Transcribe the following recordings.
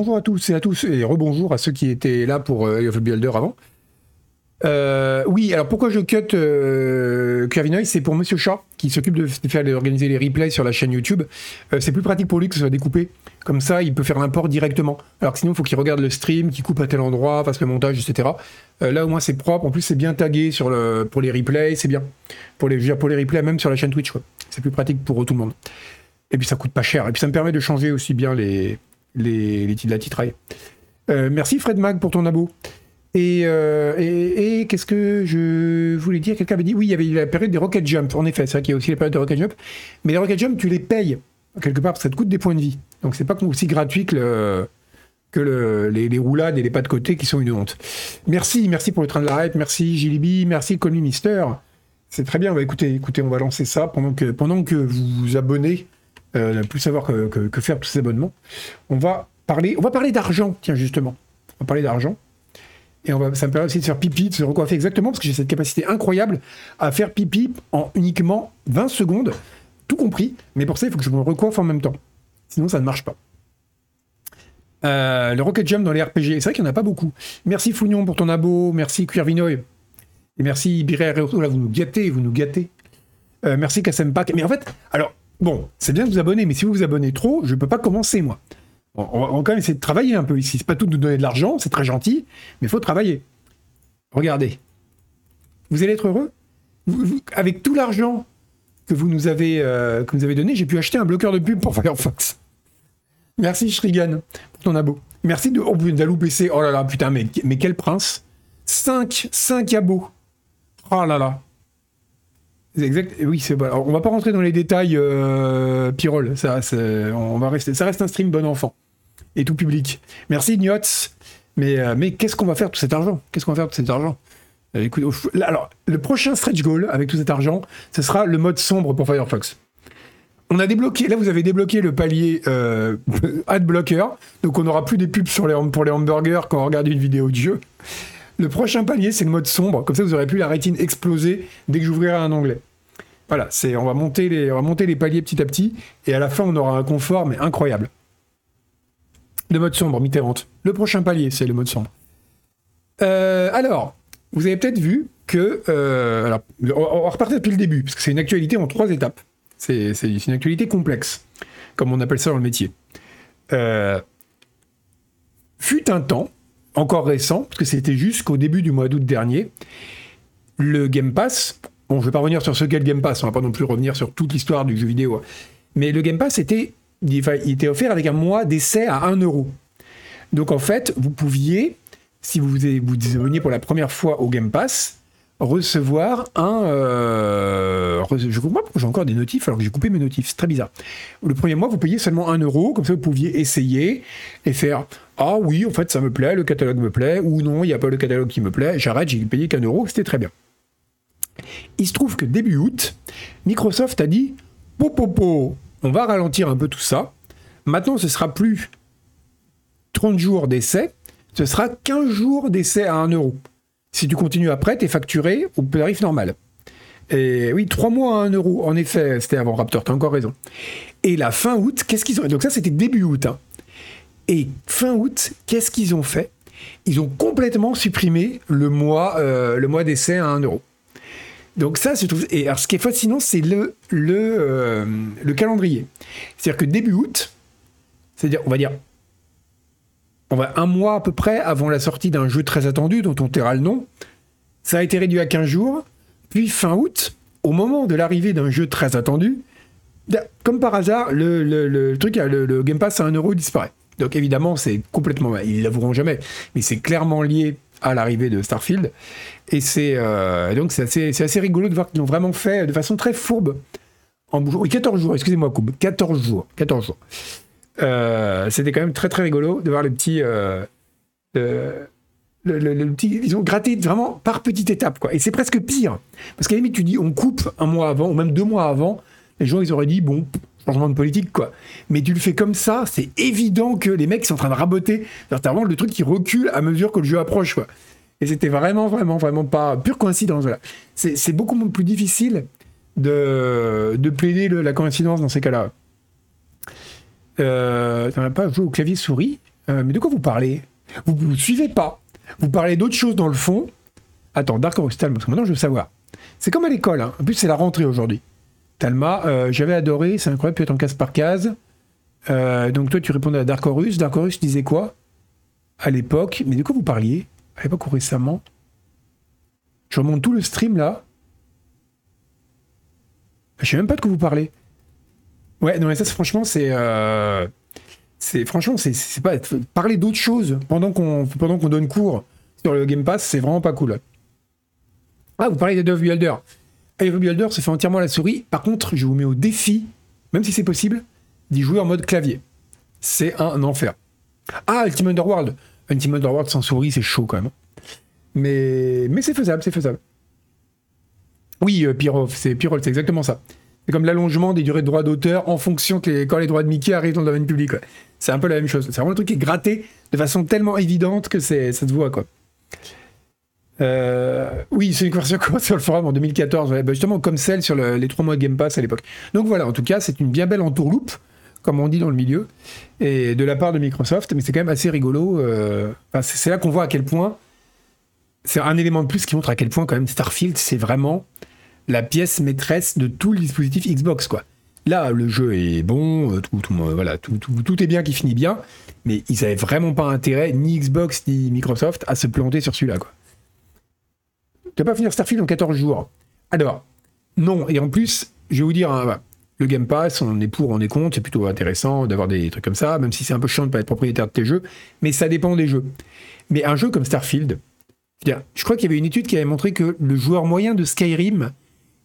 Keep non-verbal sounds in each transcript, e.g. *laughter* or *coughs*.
bonjour à tous et à tous, et rebonjour à ceux qui étaient là pour euh, Builder avant. Euh, oui, alors pourquoi je cut euh, C'est pour Monsieur Chat, qui s'occupe de, faire d'organiser les replays sur la chaîne YouTube. Euh, c'est plus pratique pour lui que ce soit découpé. Comme ça, il peut faire l'import directement. Alors que sinon, il faut qu'il regarde le stream, qu'il coupe à tel endroit, fasse le montage, etc. Là, au moins, c'est propre. En plus, c'est bien tagué pour les replays, c'est bien. Pour les, pour les replays, même sur la chaîne Twitch. C'est plus pratique pour tout le monde. Et puis, ça coûte pas cher. Et puis, ça me permet de changer aussi bien les, les, les, la titraille. merci Fred Mag pour ton abo. Euh, et, et, qu'est-ce que je voulais dire? Quelqu'un avait dit oui, il y avait la période des Rocket Jump. En effet, c'est vrai qu'il y a aussi la période des Rocket Jump. Mais les Rocket Jump, tu les payes quelque part parce que ça te coûte des points de vie. Donc c'est pas aussi gratuit que, que les, roulades et les pas de côté qui sont une honte. Merci, merci pour le train de l'arrêt. Merci Gilibi, merci Call Mister. C'est très bien. Bah, écoutez, écoutez, on va lancer ça pendant que, pendant que vous vous abonnez, euh, plus savoir que, faire tous ces abonnements. On va parler, d'argent, tiens justement. On va parler d'argent. Et on va, ça me permet aussi de faire pipi, de se recoiffer exactement, parce que j'ai cette capacité incroyable à faire pipi en uniquement 20 secondes, tout compris. Mais pour ça, il faut que je me recoiffe en même temps. Sinon, ça ne marche pas. Euh, le Rocket Jump dans les RPG, c'est vrai qu'il n'y en a pas beaucoup. Merci Fougnon pour ton abo, merci Cuirvinoy. Et merci Biré là vous nous gâtez, vous nous gâtez. Euh, merci Kassempak. Mais en fait, alors, bon, c'est bien de vous abonner, mais si vous vous abonnez trop, je ne peux pas commencer moi. On, va, quand même essayer de travailler un peu ici. C'est pas tout de nous donner de l'argent, c'est très gentil, mais il faut travailler. Regardez. Vous allez être heureux Avec tout l'argent que vous nous avez, euh, que vous avez donné, j'ai pu acheter un bloqueur de pub pour Firefox. Merci Shrigan pour ton abo. Merci de, oh, d'Alou PC. Oh là là, putain, mais, mais quel prince 5, 5 abos. Oh là là. Exact. Oui, c'est bon. on va pas rentrer dans les détails, euh, Pirol. Ça, on va rester. Ça reste un stream bon enfant et tout public. Merci Nyots. Mais, euh, qu'est-ce qu'on va faire de tout cet argent? Qu'est-ce qu'on va cet argent? Euh, le prochain stretch goal avec tout cet argent, ce sera le mode sombre pour Firefox. On a débloqué, là vous avez débloqué le palier euh, *laughs* ad blocker, donc on n'aura plus des pubs sur les, pour les hamburgers quand on regarde une vidéo de jeu. Le prochain palier, c'est le mode sombre. Comme ça, vous aurez plus la rétine exploser dès que j'ouvrirai un onglet. Voilà, c'est, on, va monter les, paliers petit à petit. Et à la fin, on aura un confort, mais incroyable. Le mode sombre, Mitterrand. Le prochain palier, c'est le mode sombre. Euh, alors, vous avez peut-être vu que. Euh, alors, on va depuis le début, parce que c'est une actualité en trois étapes. C'est, une actualité complexe, comme on appelle ça dans le métier. Euh, fut un temps, encore récent, parce que c'était jusqu'au début du mois d'août dernier, le Game Pass, bon, je ne vais pas revenir sur ce qu'est le Game Pass, on ne va pas non plus revenir sur toute l'histoire du jeu vidéo, mais le Game Pass était, offert avec un mois d'essai à 1 euro. Donc en fait, vous pouviez, si vous vous abonniez pour la première fois au Game Pass, recevoir un. Euh, je comprends pourquoi j'ai encore des notifs alors que j'ai coupé mes notifs. C'est très bizarre. Le premier mois, vous payez seulement 1 euro, comme ça vous pouviez essayer et faire Ah oui, en fait, ça me plaît, le catalogue me plaît, ou non, il n'y a pas le catalogue qui me plaît, j'arrête, j'ai payé qu'un euro, c'était très bien. Il se trouve que début août, Microsoft a dit Popopo, on va ralentir un peu tout ça. Maintenant, ce sera plus 30 jours d'essai, ce sera 15 jours d'essai à 1 euro. Si tu continues après, tu es facturé au tarif normal. Oui, trois mois à 1 euro. En effet, c'était avant Raptor, tu as encore raison. Et la fin août, qu'est-ce qu'ils ont Donc ça, c'était début août. Hein. Et fin août, qu'est-ce qu'ils ont fait? Ils ont complètement supprimé le mois, euh, mois d'essai à 1 euro. Donc ça, je trouve... Et alors, ce qui est fascinant, c'est le, le, euh, le calendrier. C'est-à-dire que début août, c'est-à-dire, on va dire on va un mois à peu près avant la sortie d'un jeu très attendu dont on taira le nom. Ça a été réduit à 15 jours. Puis fin août, au moment de l'arrivée d'un jeu très attendu, comme par hasard, le, truc, le, Game Pass à 1 euro disparaît. Donc évidemment, c'est complètement, ils l'avoueront jamais, mais c'est clairement lié à l'arrivée de Starfield. Et c'est euh, donc c'est assez, rigolo de voir qu'ils l'ont vraiment fait de façon très fourbe. En oui, 14 jours, excusez-moi, Koub, 14 jours, 14 jours. Euh, c'était quand même très très rigolo de voir le petit. Euh, le, petit, ils ont gratté vraiment par petite étape, quoi. Et c'est presque pire. Parce qu'à la limite, tu dis, on coupe un mois avant, ou même deux mois avant, les gens, ils auraient dit, bon, changement de politique, quoi. Mais tu le fais comme ça, c'est évident que les mecs sont en train de raboter. C'est vraiment le truc qui recule à mesure que le jeu approche, quoi. Et c'était vraiment, vraiment, vraiment pas pure coïncidence. C'est beaucoup plus difficile de plaider la coïncidence dans ces cas-là. Euh, as pas joué au clavier souris Euh, mais de quoi vous parlez? Vous ne suivez pas. Vous parlez d'autres choses dans le fond. Attends, Dark Horse Talma, parce que maintenant je veux savoir. C'est comme à l'école, hein. en plus c'est la rentrée aujourd'hui. Talma, euh, j'avais adoré, c'est incroyable, tu être en case par case. Euh, donc toi tu répondais à Dark Horus. Dark Horus disait quoi? À l'époque, mais de quoi vous parliez? À l'époque ou récemment? Je remonte tout le stream là. Je sais même pas de quoi vous parlez. Ouais, non mais ça franchement c'est c'est franchement, c'est pas parler d'autres choses pendant qu'on donne cours sur le Game Pass, c'est vraiment pas cool. Ah, vous parlez de Builder. Dove Builder se fait entièrement la souris. Par contre, je vous mets au défi, même si c'est possible, d'y jouer en mode clavier. C'est un enfer. Ah, Ultimate Underworld. Ultimate Underworld sans souris, c'est chaud quand même. Mais, mais c'est faisable, c'est faisable. Oui, euh, c'est Pyrol, c'est exactement ça. C'est comme l'allongement des durées de droits d'auteur en fonction que quand les droits de Mickey arrivent dans le domaine public. C'est un peu la même chose. C'est vraiment le truc qui est gratté de façon tellement évidente que ça se voit, quoi. Euh, oui, c'est une conversation *laughs* sur le forum en 2014, bah, justement comme celle sur les trois mois de Game Pass à l'époque. Donc voilà, en tout cas, c'est une bien belle entourloupe, comme on dit dans le milieu, et de la part de Microsoft, mais c'est quand même assez rigolo. Euh, c'est là qu'on voit à quel point, c'est un élément de plus qui montre à quel point quand même Starfield, c'est vraiment la pièce maîtresse de tout le dispositif Xbox, quoi. Là, le jeu est bon, euh, tout, voilà, tout, tout, est bien qui finit bien, mais ils n'avaient vraiment pas intérêt, ni Xbox ni Microsoft, à se planter sur celui-là. Quoi. Tu vas pas finir Starfield en 14 jours. Alors, non, et en plus, je vais vous dire, hein, le Game Pass, on est pour, on est contre, c'est plutôt intéressant d'avoir des trucs comme ça, même si c'est un peu chiant de ne pas être propriétaire de tes jeux, mais ça dépend des jeux. Mais un jeu comme Starfield, je crois qu'il y avait une étude qui avait montré que le joueur moyen de Skyrim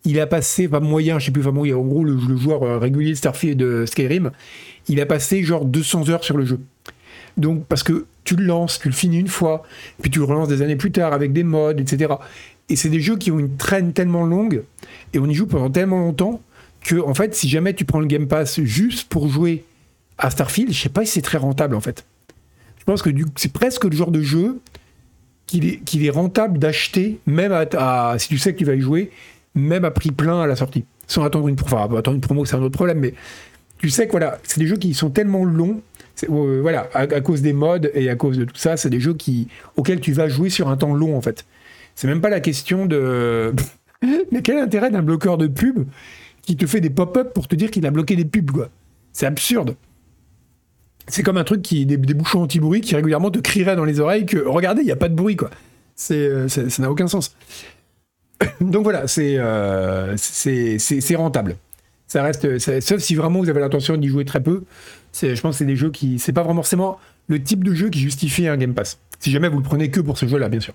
il a passé, pas moyen, je sais plus, en gros, le, joueur euh, régulier de Starfield de Skyrim, il a passé genre 200 heures sur le jeu. Donc, parce que tu le lances, tu le finis une fois, puis tu le relances des années plus tard avec des mods, etc. Et c'est des jeux qui ont une traîne tellement longue, et on y joue pendant tellement longtemps, que, en fait, si jamais tu prends le Game Pass juste pour jouer à Starfield, je sais pas si c'est très rentable, en fait. Je pense que c'est presque le genre de jeu qu'il est, rentable d'acheter, même si tu sais que tu vas y jouer, même à prix plein à la sortie, sans attendre une, enfin, attendre une promo, c'est un autre problème, mais tu sais que voilà, c'est des jeux qui sont tellement longs, euh, voilà, à, cause des modes et à cause de tout ça, c'est des jeux qui, auxquels tu vas jouer sur un temps long en fait. C'est même pas la question de. *laughs* mais quel intérêt d'un bloqueur de pub qui te fait des pop-up pour te dire qu'il a bloqué des pubs, quoi? C'est absurde. C'est comme un truc qui des, bouchons anti-bruit qui régulièrement te crierait dans les oreilles que regardez, il n'y a pas de bruit, quoi. Euh, ça n'a aucun sens. *coughs* Donc voilà, euh, c'est rentable. Ça reste, sauf si vraiment vous avez l'intention d'y jouer très peu. Je pense que c'est des jeux qui, c'est pas vraiment forcément le type de jeu qui justifie un Game Pass. Si jamais vous le prenez que pour ce jeu-là, bien sûr.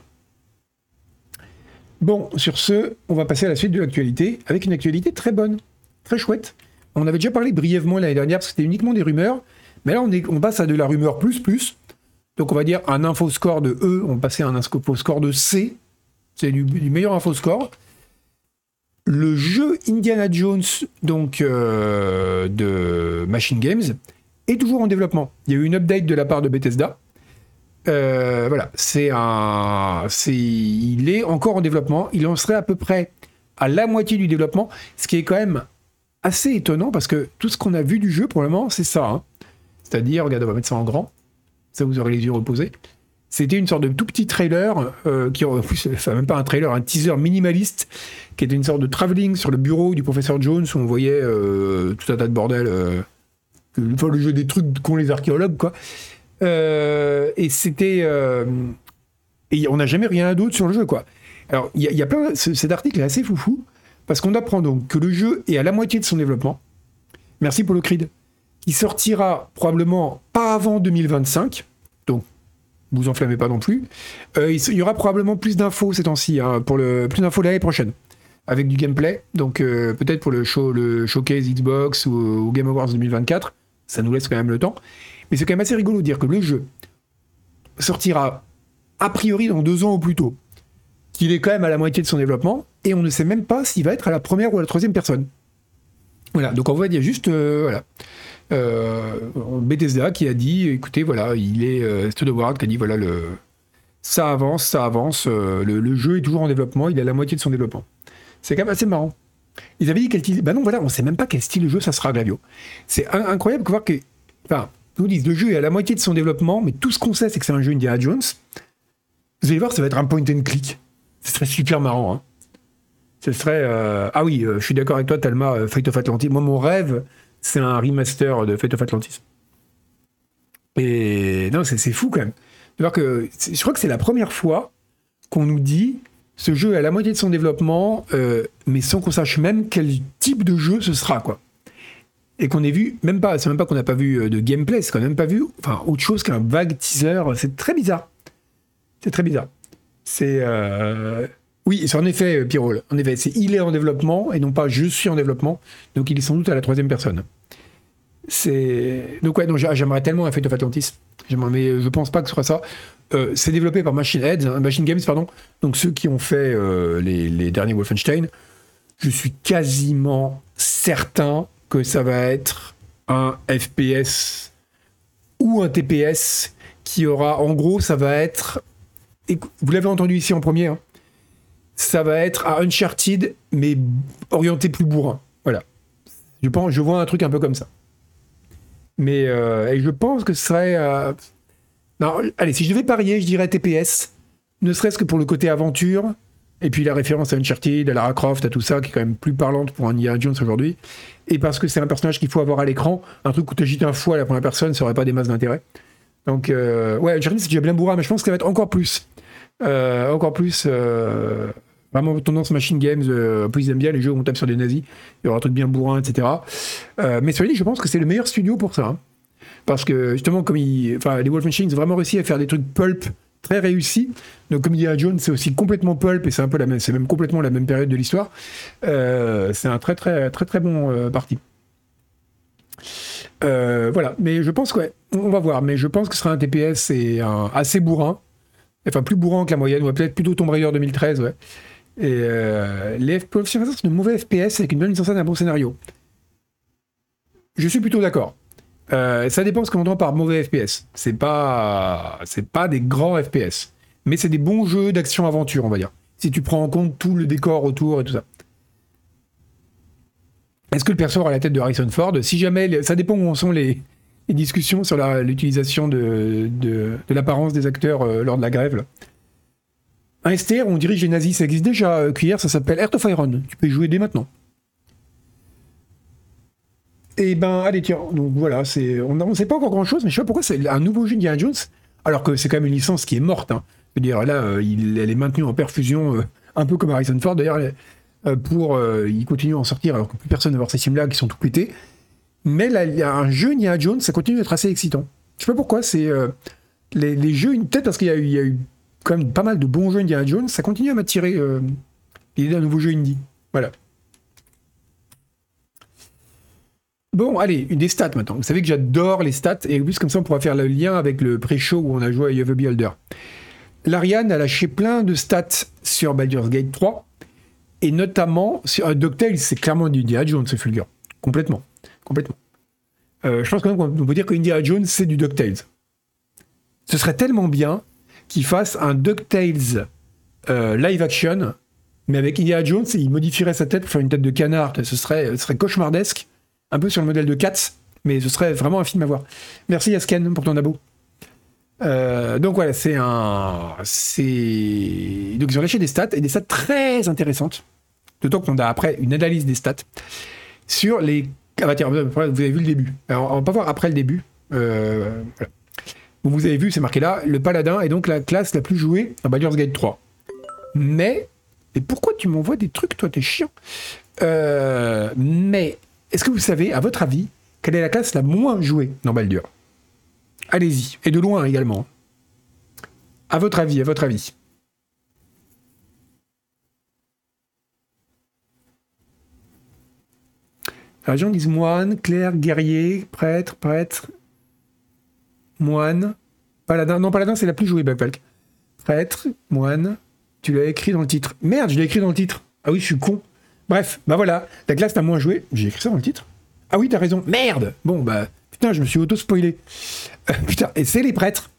Bon, sur ce, on va passer à la suite de l'actualité, avec une actualité très bonne, très chouette. On avait déjà parlé brièvement l'année dernière, parce que c'était uniquement des rumeurs, mais là on, on passe à de la rumeur plus plus. Donc on va dire un info score de E, on passait à un info score de C, c'est du, meilleur info score. Le jeu Indiana Jones, donc euh, de Machine Games, est toujours en développement. Il y a eu une update de la part de Bethesda. Euh, voilà, c'est un, c'est, il est encore en développement. Il en serait à peu près à la moitié du développement, ce qui est quand même assez étonnant parce que tout ce qu'on a vu du jeu pour le moment, c'est ça. Hein. C'est-à-dire, regardez, on va mettre ça en grand. Ça, vous aurez les yeux reposés. C'était une sorte de tout petit trailer, euh, qui enfin même pas un trailer, un teaser minimaliste, qui était une sorte de travelling sur le bureau du professeur Jones où on voyait euh, tout un tas de bordel, euh, le jeu des trucs qu'ont les archéologues, quoi. Euh, et c'était. et on n'a jamais rien d'autre sur le jeu, quoi. Alors, il y, a plein. Cet article est assez foufou, parce qu'on apprend donc que le jeu est à la moitié de son développement. Merci pour le Creed. Qui sortira probablement pas avant 2025 vous enflammez pas non plus. Euh, il y aura probablement plus d'infos ces temps-ci, hein, pour le plus d'infos l'année prochaine, avec du gameplay. Donc euh, peut-être pour le show, le showcase Xbox ou, Game Awards 2024, ça nous laisse quand même le temps. Mais c'est quand même assez rigolo de dire que le jeu sortira a priori dans deux ans ou plus tôt, qu'il est quand même à la moitié de son développement, et on ne sait même pas s'il va être à la première ou à la troisième personne. Voilà, donc on va dire juste, euh, voilà. Euh, Bethesda qui a dit, écoutez, voilà, il est euh, Ward qui a dit, voilà, le, ça avance, ça avance, euh, le, jeu est toujours en développement, il est à la moitié de son développement. C'est quand même assez marrant. Ils avaient dit quel style, bah non, voilà, on sait même pas quel style de jeu ça sera Glavio. C'est incroyable de voir que, enfin, nous disent le jeu est à la moitié de son développement, mais tout ce qu'on sait, c'est que c'est un jeu Indiana Jones. Vous allez voir, ça va être un point and click. Ce serait super marrant. Hein. Ce serait. Ah oui, je suis d'accord avec toi, Talma, euh, Fate of Atlantis. Moi, mon rêve, c'est un remaster de Fate of Atlantis. Et non, c'est fou quand même. De voir que je crois que c'est la première fois qu'on nous dit ce jeu est à la moitié de son développement, euh, mais sans qu'on sache même quel type de jeu ce sera, quoi. Et qu'on ait vu, même pas, c'est même pas qu'on n'a pas vu euh, de gameplay, c'est qu'on n'a même pas vu, enfin, autre chose qu'un vague teaser. C'est très bizarre. C'est très bizarre. C'est. euh, Oui, c'est en effet, euh, Pirol. En effet, c'est il est en développement et non pas je suis en développement. Donc il est sans doute à la troisième personne. C'est. Donc ouais, j'aimerais tellement un Fate of Atlantis. Mais je pense pas que ce soit ça. Euh, c'est développé par Machine Heads, hein, Machine Games, pardon. Donc ceux qui ont fait euh, les, les derniers Wolfenstein. Je suis quasiment certain que ça va être un FPS ou un TPS qui aura, en gros, ça va être. Vous l'avez entendu ici en premier. hein. Ça va être un Uncharted, mais orienté plus bourrin. Voilà. Je pense, je vois un truc un peu comme ça. Mais euh, je pense que ce serait. euh, Non, allez, si je devais parier, je dirais TPS, ne serait-ce que pour le côté aventure, et puis la référence à Uncharted, à Lara Croft, à tout ça, qui est quand même plus parlante pour un Indiana Jones aujourd'hui, et parce que c'est un personnage qu'il faut avoir à l'écran, un truc où tu agites un fou à la première personne, ça aurait pas des masses d'intérêt. Donc, euh, ouais, Uncharted, c'est déjà bien bourrin, mais je pense que ça va être encore plus. Encore plus. Vraiment tendance machine games, euh, peu ils aiment bien les jeux où on tape sur des nazis, il y aura un truc bien bourrin, etc. Euh, mais cela dit, je pense que c'est le meilleur studio pour ça. hein. Parce que justement, comme ils, les Wolfenstein ont vraiment réussi à faire des trucs pulp très réussis. Donc, comme dit Jones, c'est aussi complètement pulp et c'est un peu la même, c'est même complètement la même période de l'histoire. Euh, c'est un très très très très bon parti. Voilà, mais je pense que ouais, on va voir, mais je pense que ce sera un TPS et un assez bourrin, enfin plus bourrin que la moyenne, ou peut-être plutôt Tomb Raider 2013, ouais. Et euh, les FPS, c'est de mauvais FPS avec une bonne mise en scène et un bon scénario. Je suis plutôt d'accord. Euh, ça dépend ce qu'on entend par mauvais FPS. C'est pas, c'est pas des grands FPS, mais c'est des bons jeux d'action-aventure, on va dire. Si tu prends en compte tout le décor autour et tout ça. Est-ce que le perso aura la tête de Harrison Ford? Si jamais, ça dépend où en sont les, discussions sur l'utilisation de, de, de l'apparence des acteurs euh, lors de la grève. Un STR on dirige les nazis, ça existe déjà, euh, cuillère, ça s'appelle Earth of Iron. Tu peux jouer dès maintenant. Et ben, allez, tiens, donc voilà, c'est, on ne sait pas encore grand chose, mais je sais pas pourquoi c'est un nouveau jeu d'Indiana Jones, alors que c'est quand même une licence qui est morte. hein. Je veux dire, là, euh, elle est maintenue en perfusion, euh, un peu comme Harrison Ford d'ailleurs, pour. il continue à en sortir alors que plus personne ne voir ces films-là qui sont tout pétés. Mais là, il y a un jeu Indiana Jones, ça continue d'être assez excitant. Je sais pas pourquoi, c'est. les, jeux, peut-être parce qu'il y a eu quand même pas mal de bons jeux Indiana Jones, ça continue à m'attirer euh, l'idée d'un nouveau jeu indie. Voilà. Bon, allez, une des stats maintenant. Vous savez que j'adore les stats, et en plus, comme ça, on pourra faire le lien avec le pré-show où on a joué à You Have a Beholder. L'Ariane a lâché plein de stats sur Baldur's Gate 3, et notamment sur euh, DuckTales, c'est clairement du Indiana Jones, c'est fulgurant. Complètement. Complètement. Euh, je pense qu'on peut dire que Indiana Jones, c'est du DuckTales. Ce serait tellement bien qu'il fasse un DuckTales euh, live action, mais avec Indiana Jones, il modifierait sa tête pour faire une tête de canard. Ce serait, cauchemardesque, un peu sur le modèle de Cats, mais ce serait vraiment un film à voir. Merci Asken pour ton abo. Euh, donc voilà, c'est un. Donc ils ont lâché des stats, et des stats très intéressantes. D'autant qu'on a après une analyse des stats sur les. Ah bah tiens, vous avez vu le début. Alors on va pas voir après le début. Euh, voilà. Vous avez vu, c'est marqué là, le paladin est donc la classe la plus jouée à Baldur's Gate 3. Mais. Et pourquoi tu m'envoies des trucs, toi, t'es chiant? Euh, Mais. Est-ce que vous savez, à votre avis, quelle est la classe la moins jouée dans Baldur? Allez-y. Et de loin également. À votre avis, à votre avis. Les gens disent moine, clerc, guerrier, prêtre, prêtre, moine, paladin. Non, paladin, c'est la plus jouée, Blackpelk. Prêtre, moine, tu l'as écrit dans le titre. Merde, je l'ai écrit dans le titre. Ah oui, je suis con. Bref, bah voilà, la classe la moins jouée. J'ai écrit ça dans le titre. Ah oui, t'as raison. Merde Bon, bah, putain, je me suis auto-spoilé. Euh, putain, et c'est les prêtres.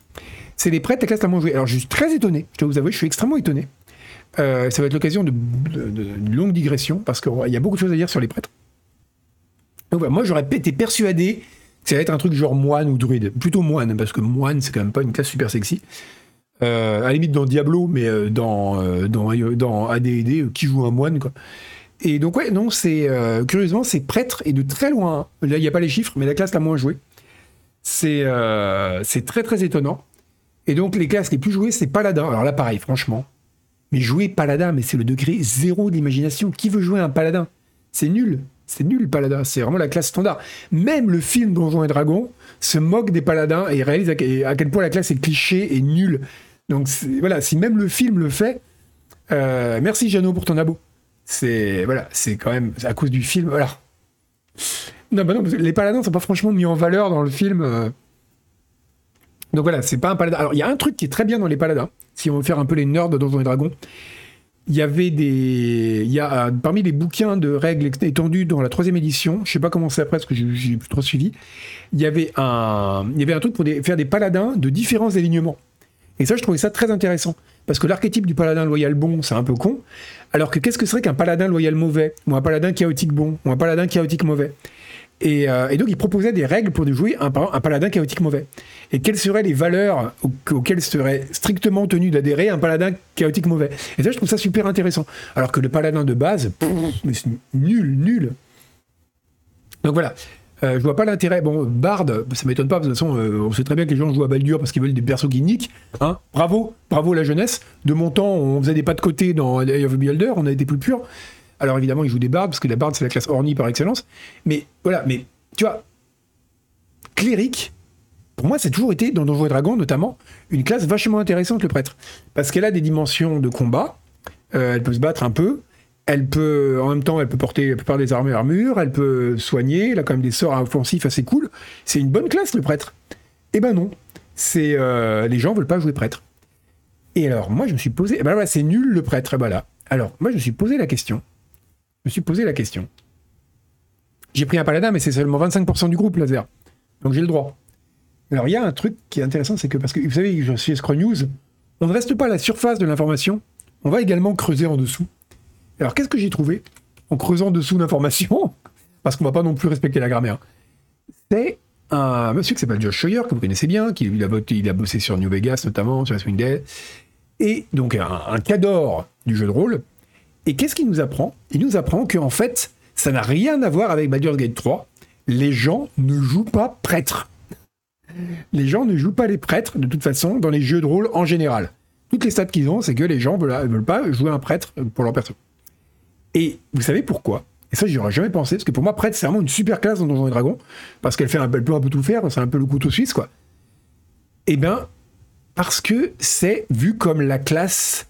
C'est les prêtres, la classe la moins jouée. Alors, je suis très étonné. Je dois vous avouer, je suis extrêmement étonné. Euh, ça va être l'occasion de, longue digression, parce qu'il y a beaucoup de choses à dire sur les prêtres. Donc voilà, moi, j'aurais été persuadé Ça va être un truc genre moine ou druide. Plutôt moine, parce que moine, c'est quand même pas une classe super sexy. Euh, à la limite dans Diablo, mais euh, dans, euh, dans, AD&D, qui joue un moine, quoi. Et donc, ouais, non, c'est... curieusement, c'est prêtre, et de très loin, là, il n'y a pas les chiffres, mais la classe la moins jouée. C'est très, très étonnant. Et donc, les classes les plus jouées, c'est paladin. Alors là, pareil, franchement. Mais jouer paladin, mais c'est le degré zéro d'imagination. Qui veut jouer un paladin? C'est nul. C'est nul, paladin. C'est vraiment la classe standard. Même le film Donjons et Dragons se moque des paladins et réalise à, quel point la classe est cliché et nulle. Donc voilà, si même le film le fait, euh, merci Jeannot pour ton abo. C'est voilà, c'est quand même à cause du film. Voilà. Non, bah non, les paladins sont pas franchement mis en valeur dans le film. Euh. Donc voilà, c'est pas un paladin. Alors il y a un truc qui est très bien dans les paladins, si on veut faire un peu les nerds de Donjons et Dragons il y avait des. Il y a parmi les bouquins de règles étendues dans la troisième édition, je sais pas comment c'est après parce que j'ai plus trop suivi, il y avait un, il y avait un truc pour faire des paladins de différents alignements. Et ça, je trouvais ça très intéressant. Parce que l'archétype du paladin loyal bon, c'est un peu con. Alors que qu'est-ce que serait qu'un paladin loyal mauvais Ou un paladin chaotique bon Ou un paladin chaotique mauvais? Euh, et, donc, il proposait des règles pour jouer un, paladin chaotique mauvais. Et quelles seraient les valeurs auxquelles serait strictement tenu d'adhérer un paladin chaotique mauvais? Et ça, je trouve ça super intéressant. Alors que le paladin de base, c'est nul, nul. Donc voilà. Euh, je vois pas l'intérêt. Bon, Bard, ça m'étonne pas, de toute façon, euh, on sait très bien que les gens jouent à Baldur parce qu'ils veulent des persos qui niquent. Hein bravo, bravo la jeunesse. De mon temps, on faisait des pas de côté dans Eye of Builder, on a été plus pur. Alors évidemment, il joue des bardes, parce que la barde, c'est la classe ornie par excellence. Mais voilà, mais tu vois, cléric, pour moi, c'est toujours été, dans Donjons et Dragons notamment, une classe vachement intéressante, le prêtre. Parce qu'elle a des dimensions de combat, euh, elle peut se battre un peu, elle peut, en même temps, elle peut porter la plupart des armées armures, elle peut soigner, elle a quand même des sorts offensifs assez cool. C'est une bonne classe, le prêtre. Eh ben non, c'est euh, les gens veulent pas jouer prêtre. Et alors, moi, je me suis posé, eh ben voilà, c'est nul le prêtre, voilà. Alors, moi, je me suis posé la question, je me suis posé la question. J'ai pris un paladin, mais c'est seulement 25% du groupe laser. Donc j'ai le droit. Alors il y a un truc qui est intéressant, c'est que parce que vous savez, je suis Scroll News, on ne reste pas à la surface de l'information, on va également creuser en dessous. Alors qu'est-ce que j'ai trouvé en creusant en dessous l'information *laughs* Parce qu'on va pas non plus respecter la grammaire? C'est un monsieur qui s'appelle Josh Scheuer, que vous connaissez bien, qui a, bossé sur New Vegas notamment, sur Swing Dead, et donc un, un cador du jeu de rôle, et qu'est-ce qu'il nous apprend? Il nous apprend qu'en fait, ça n'a rien à voir avec Baldur's Gate 3. Les gens ne jouent pas prêtres. Les gens ne jouent pas les prêtres, de toute façon, dans les jeux de rôle en général. Toutes les stats qu'ils ont, c'est que les gens ne veulent, pas jouer un prêtre pour leur perso. Et vous savez pourquoi? Et ça, j'y aurais jamais pensé, parce que pour moi, prêtre, c'est vraiment une super classe dans Donjons et Dragons, parce qu'elle fait un, peu, un peu tout faire, c'est un peu le couteau suisse, quoi. Eh bien, parce que c'est vu comme la classe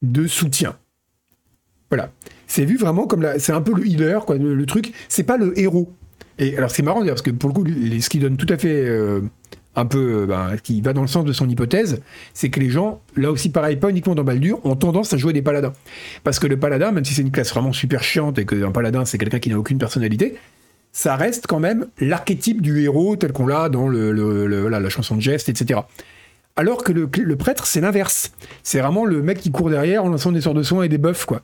de soutien. Voilà. C'est vu vraiment comme la, c'est un peu le healer, quoi. Le, truc, c'est pas le héros. Et alors c'est marrant parce que pour le coup, ce qui donne tout à fait euh, un peu, euh, ben, qui va dans le sens de son hypothèse, c'est que les gens, là aussi pareil, pas uniquement dans Baldur, ont tendance à jouer des paladins. Parce que le paladin, même si c'est une classe vraiment super chiante et qu'un paladin c'est quelqu'un qui n'a aucune personnalité, ça reste quand même l'archétype du héros tel qu'on l'a dans le, la chanson de geste, etc. Alors que le, le prêtre, c'est l'inverse. C'est vraiment le mec qui court derrière en lançant des sorts de soins et des buffs, quoi.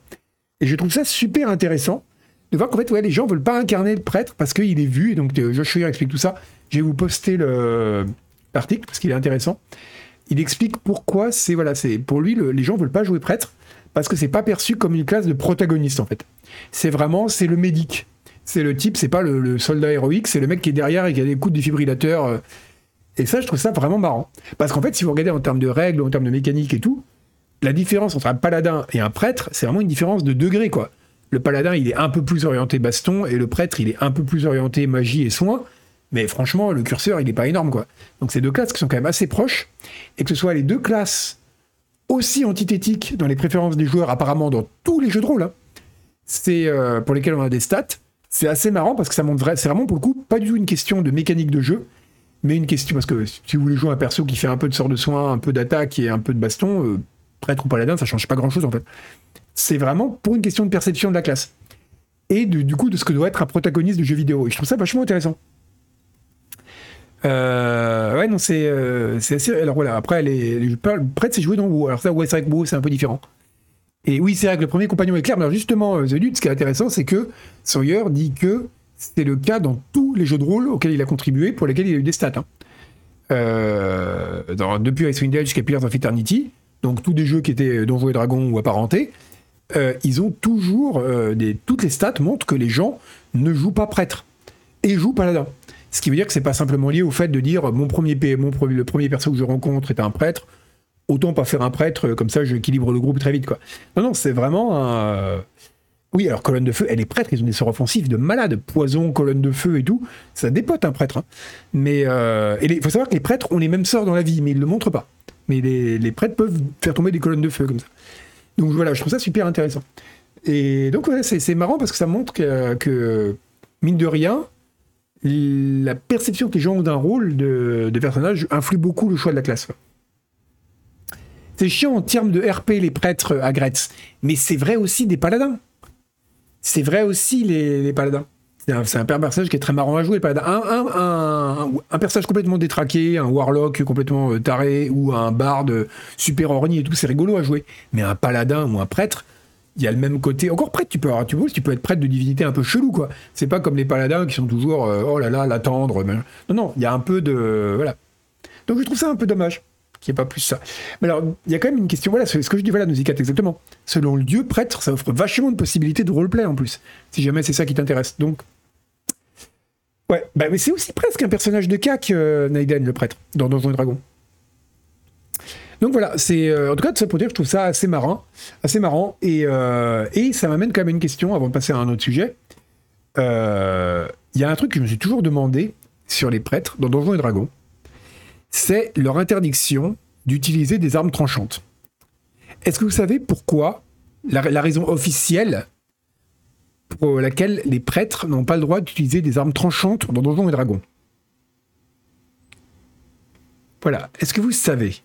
Et je trouve ça super intéressant de voir qu'en fait, ouais, les gens veulent pas incarner le prêtre parce qu'il est vu. Et donc, euh, Josh explique tout ça. Je vais vous poster l'article parce qu'il est intéressant. Il explique pourquoi c'est voilà, c'est pour lui les gens veulent pas jouer prêtre parce que c'est pas perçu comme une classe de protagoniste en fait. C'est vraiment c'est le médic. C'est le type, c'est pas le, soldat héroïque, c'est le mec qui est derrière et qui a des coups de défibrillateur. Euh. Et ça, je trouve ça vraiment marrant. Parce qu'en fait, si vous regardez en termes de règles, en termes de mécanique et tout, la différence entre un paladin et un prêtre, c'est vraiment une différence de degré, quoi. Le paladin, il est un peu plus orienté baston, et le prêtre, il est un peu plus orienté magie et soins. Mais franchement, le curseur, il n'est pas énorme, quoi. Donc c'est deux classes qui sont quand même assez proches, et que ce soit les deux classes aussi antithétiques dans les préférences des joueurs, apparemment dans tous les jeux de rôle, hein, c'est euh, pour lesquels on a des stats, c'est assez marrant parce que ça montre c'est vraiment pour le coup pas du tout une question de mécanique de jeu, mais une question parce que si vous voulez jouer un perso qui fait un peu de sort de soins, un peu d'attaque et un peu de baston, euh, prêtre ou paladin, ça change pas grand chose en fait. C'est vraiment pour une question de perception de la classe. Et du coup, de ce que doit être un protagoniste de jeu vidéo. Et je trouve ça vachement intéressant. Euh, ouais, non, c'est euh, assez. Alors voilà, après, les, prêtre, c'est joué dans WoW. Alors ça, ouais, c'est vrai que WoW, c'est un peu différent. Et oui, c'est vrai que le premier compagnon est clair. Mais justement, euh, The Dude, ce qui est intéressant, c'est que Sawyer dit que c'est le cas dans tous les jeux de rôle auxquels il a contribué, pour lesquels il a eu des stats. Hein. Euh, depuis Icewind Dale jusqu'à Pillars of Eternity, donc tous des jeux qui étaient Donjons et Dragons ou apparentés, euh, ils ont toujours euh, toutes les stats montrent que les gens ne jouent pas prêtre et jouent paladin. Ce qui veut dire que c'est pas simplement lié au fait de dire mon premier, mon, le premier perso que je rencontre est un prêtre, autant pas faire un prêtre, comme ça j'équilibre le groupe très vite. quoi. Non, non, c'est vraiment un. Oui, alors colonne de feu, elle est prêtre, ils ont des sorts offensifs de malade, poison, colonne de feu et tout, ça dépote un prêtre. Hein. Mais euh, il faut savoir que les prêtres ont les mêmes sorts dans la vie, mais ils ne le montrent pas. Mais les, prêtres peuvent faire tomber des colonnes de feu comme ça. Donc voilà, je trouve ça super intéressant. Et donc voilà, c'est marrant parce que ça montre que, mine de rien, la perception que les gens ont d'un rôle de, personnage influe beaucoup le choix de la classe. C'est chiant en termes de RP les prêtres à Gretz, mais c'est vrai aussi des paladins. C'est vrai aussi les, paladins. C'est un, personnage qui est très marrant à jouer, les paladins. Un, personnage complètement détraqué, un warlock complètement euh, taré, ou un barde super orni et tout, c'est rigolo à jouer. Mais un paladin ou un prêtre, il y a le même côté. Encore prêtre, tu peux, avoir, tu peux, tu peux être prêtre de divinité un peu chelou, quoi. C'est pas comme les paladins qui sont toujours, euh, oh là là, l'attendre. Non, non, il y a un peu de. Voilà. Donc je trouve ça un peu dommage qu'il n'y ait pas plus ça. Mais alors, il y a quand même une question, voilà, ce que je dis, voilà, Nausicat, exactement. Selon le dieu prêtre, ça offre vachement de possibilités de roleplay en plus, si jamais c'est ça qui t'intéresse. Donc, ouais, bah, mais c'est aussi presque un personnage de cac, euh, Naiden, le prêtre, dans Donjons et Dragons. Donc voilà, c'est euh, en tout cas ça pour dire, je trouve ça assez marrant, assez marrant, et, euh, et ça m'amène quand même à une question avant de passer à un autre sujet. Il y a un truc que je me suis toujours demandé sur les prêtres dans Donjons et Dragons c'est leur interdiction d'utiliser des armes tranchantes. Est-ce que vous savez pourquoi la, raison officielle pour laquelle les prêtres n'ont pas le droit d'utiliser des armes tranchantes dans Donjons et Dragons Voilà. Est-ce que vous savez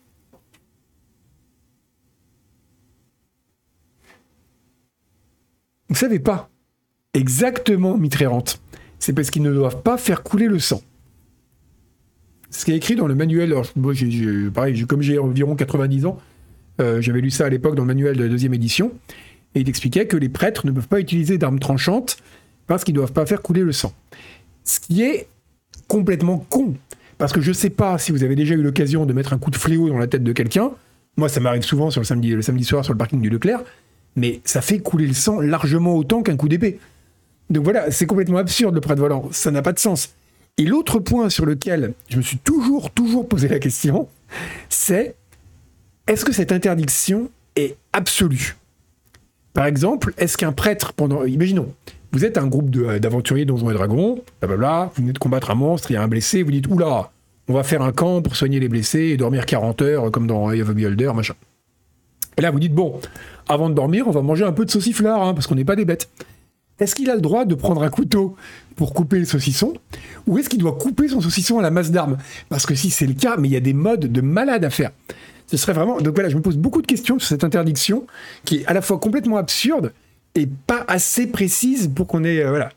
Vous savez pas Exactement, Mitrérante. C'est parce qu'ils ne doivent pas faire couler le sang ce qui est écrit dans le manuel. comme j'ai environ 90 ans, euh, j'avais lu ça à l'époque dans le manuel de la deuxième édition, et il expliquait que les prêtres ne peuvent pas utiliser d'armes tranchantes parce qu'ils ne doivent pas faire couler le sang. Ce qui est complètement con, parce que je ne sais pas si vous avez déjà eu l'occasion de mettre un coup de fléau dans la tête de quelqu'un. Moi, ça m'arrive souvent sur le samedi, le samedi soir sur le parking du Leclerc, mais ça fait couler le sang largement autant qu'un coup d'épée. Donc voilà, c'est complètement absurde le prêtre volant, ça n'a pas de sens. Et l'autre point sur lequel je me suis toujours, toujours posé la question, c'est est-ce que cette interdiction est absolue? Par exemple, est-ce qu'un prêtre, pendant. Imaginons, vous êtes un groupe euh, d'aventuriers Donjons et Dragons, blablabla, vous venez de combattre un monstre, il y a un blessé, vous dites oula, on va faire un camp pour soigner les blessés et dormir 40 heures comme dans Eye of a Beholder, machin. Et là, vous dites bon, avant de dormir, on va manger un peu de sauciflard, hein, parce qu'on n'est pas des bêtes. Est-ce qu'il a le droit de prendre un couteau pour couper le saucisson Ou est-ce qu'il doit couper son saucisson à la masse d'armes? Parce que si c'est le cas, mais il y a des modes de malade à faire. Ce serait vraiment. Donc voilà, je me pose beaucoup de questions sur cette interdiction qui est à la fois complètement absurde et pas assez précise pour qu'on ait. Euh, voilà.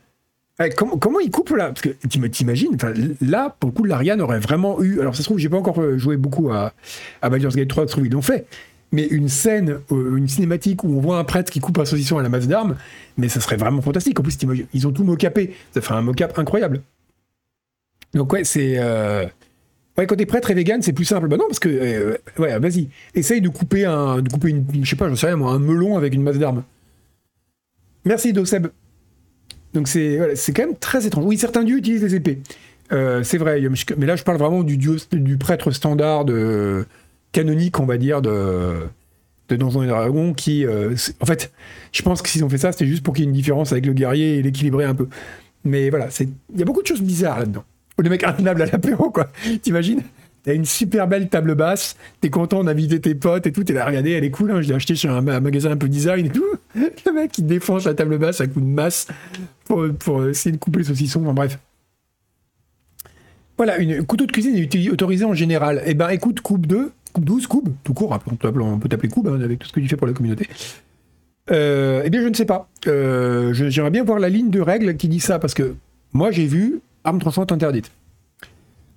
Comment, comment, il coupe là? Parce que t'imagines, là, pour le coup, l'Ariane aurait vraiment eu. Alors, ça se trouve, j'ai pas encore euh, joué beaucoup à, à Baldur's Gate 3, ça se trouve, ils l'ont fait mais une scène, euh, une cinématique où on voit un prêtre qui coupe un saucisson à la masse d'armes, mais ça serait vraiment fantastique. En plus, ils ont tout mocapé. Ça ferait un mocap incroyable. Donc ouais, c'est... Ouais, quand t'es prêtre et vegan, c'est plus simple. Bah non, parce que... Euh, ouais, vas-y. Essaye de couper un... De couper une... Je sais pas, j'en sais rien, moi, un melon avec une masse d'armes. Merci, Doseb. Donc c'est c'est quand même très étrange. Oui, certains dieux utilisent des épées. Euh, c'est vrai, mais là je parle vraiment du dieu, du prêtre standard canonique, on va dire, de, de Donjons et Dragons, qui, euh, en fait, je pense que s'ils ont fait ça, c'était juste pour qu'il y ait une différence avec le guerrier et l'équilibrer un peu. Mais voilà, il y a beaucoup de choses bizarres là-dedans. Le mec intenable à l'apéro, quoi. T'imagines? T'as une super belle table basse, t'es content d'inviter tes potes et tout, t'es là, regardez, elle est cool, hein, je l'ai acheté chez un, magasin un peu design et tout. *laughs* Le mec, il défonce la table basse à coup de masse pour, pour essayer de couper le saucisson, enfin bref. Voilà, une couteau de cuisine est autorisé en général. Eh ben, écoute, coupe 2, Coupe 12, Coupe, tout court, on peut t'appeler Coupe hein, avec tout ce que tu fais pour la communauté. Euh, eh bien, je ne sais pas. Euh, j'aimerais bien voir la ligne de règles qui dit ça, parce que moi, j'ai vu arme tranchante interdite.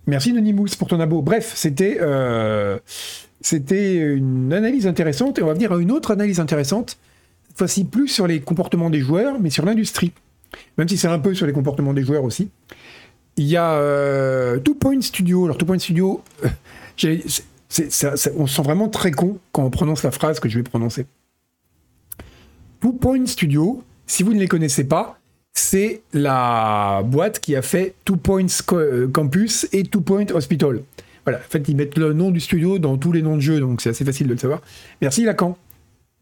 Merci, Anonymous, pour ton abo. Bref, c'était euh, c'était une analyse intéressante, et on va venir à une autre analyse intéressante, cette fois-ci plus sur les comportements des joueurs, mais sur l'industrie. même si c'est un peu sur les comportements des joueurs aussi. Il y a euh, Two Point Studio. Alors Two Point Studio, on se sent vraiment très con quand on prononce la phrase que je vais prononcer. Two Point Studio, si vous ne les connaissez pas, c'est la boîte qui a fait Two Points euh, Campus et Two Point Hospital. Voilà, en fait, ils mettent le nom du studio dans tous les noms de jeux, donc c'est assez facile de le savoir. Merci Lacan.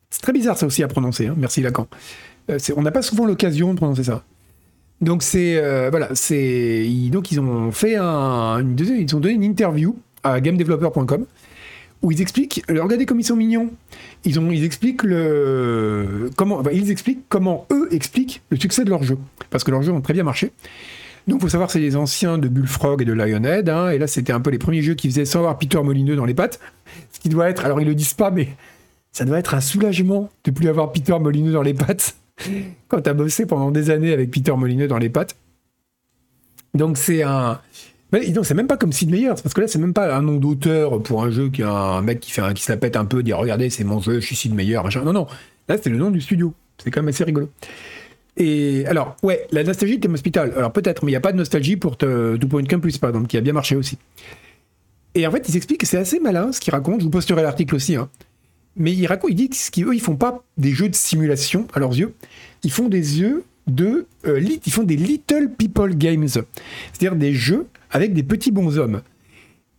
C'est très bizarre ça aussi à prononcer, hein. merci Lacan. Euh, on n'a pas souvent l'occasion de prononcer ça. Donc c'est euh, voilà, c'est donc ils ont fait un, une, ils ont donné une interview à gamedeveloper.com où ils expliquent, regardez comme ils sont mignons. Ils ont, ils expliquent le comment, ils expliquent comment eux expliquent le succès de leur jeu parce que leurs jeux ont très bien marché. Donc, il faut savoir, c'est les anciens de Bullfrog et de Lionhead. Hein, et là, c'était un peu les premiers jeux qui faisaient sans avoir Peter Molineux dans les pattes. Ce qui doit être, alors ils le disent pas, mais ça doit être un soulagement de plus avoir Peter Molineux dans les pattes *laughs* quand t'as bossé pendant des années avec Peter Molineux dans les pattes. Donc, c'est un. Non, c'est même pas comme Sid Meier, parce que là, c'est même pas un nom d'auteur pour un jeu qui a un mec qui, fait qui se la pète un peu, dire regardez, c'est mon jeu, je suis Sid Meier. Non, non, là, c'est le nom du studio. C'est quand même assez rigolo. Et alors, ouais, la nostalgie de Thème Hospital. Alors peut-être, mais il n'y a pas de nostalgie pour Two Point Campus, par exemple, qui a bien marché aussi. Et en fait, ils expliquent que c'est assez malin ce qu'ils racontent. Je vous posterai l'article aussi. Hein. Mais ils racontent, ils disent qu'eux, ils font pas des jeux de simulation à leurs yeux. Ils font des yeux de, euh, ils font des little people games, c'est-à-dire des jeux avec des petits bonshommes.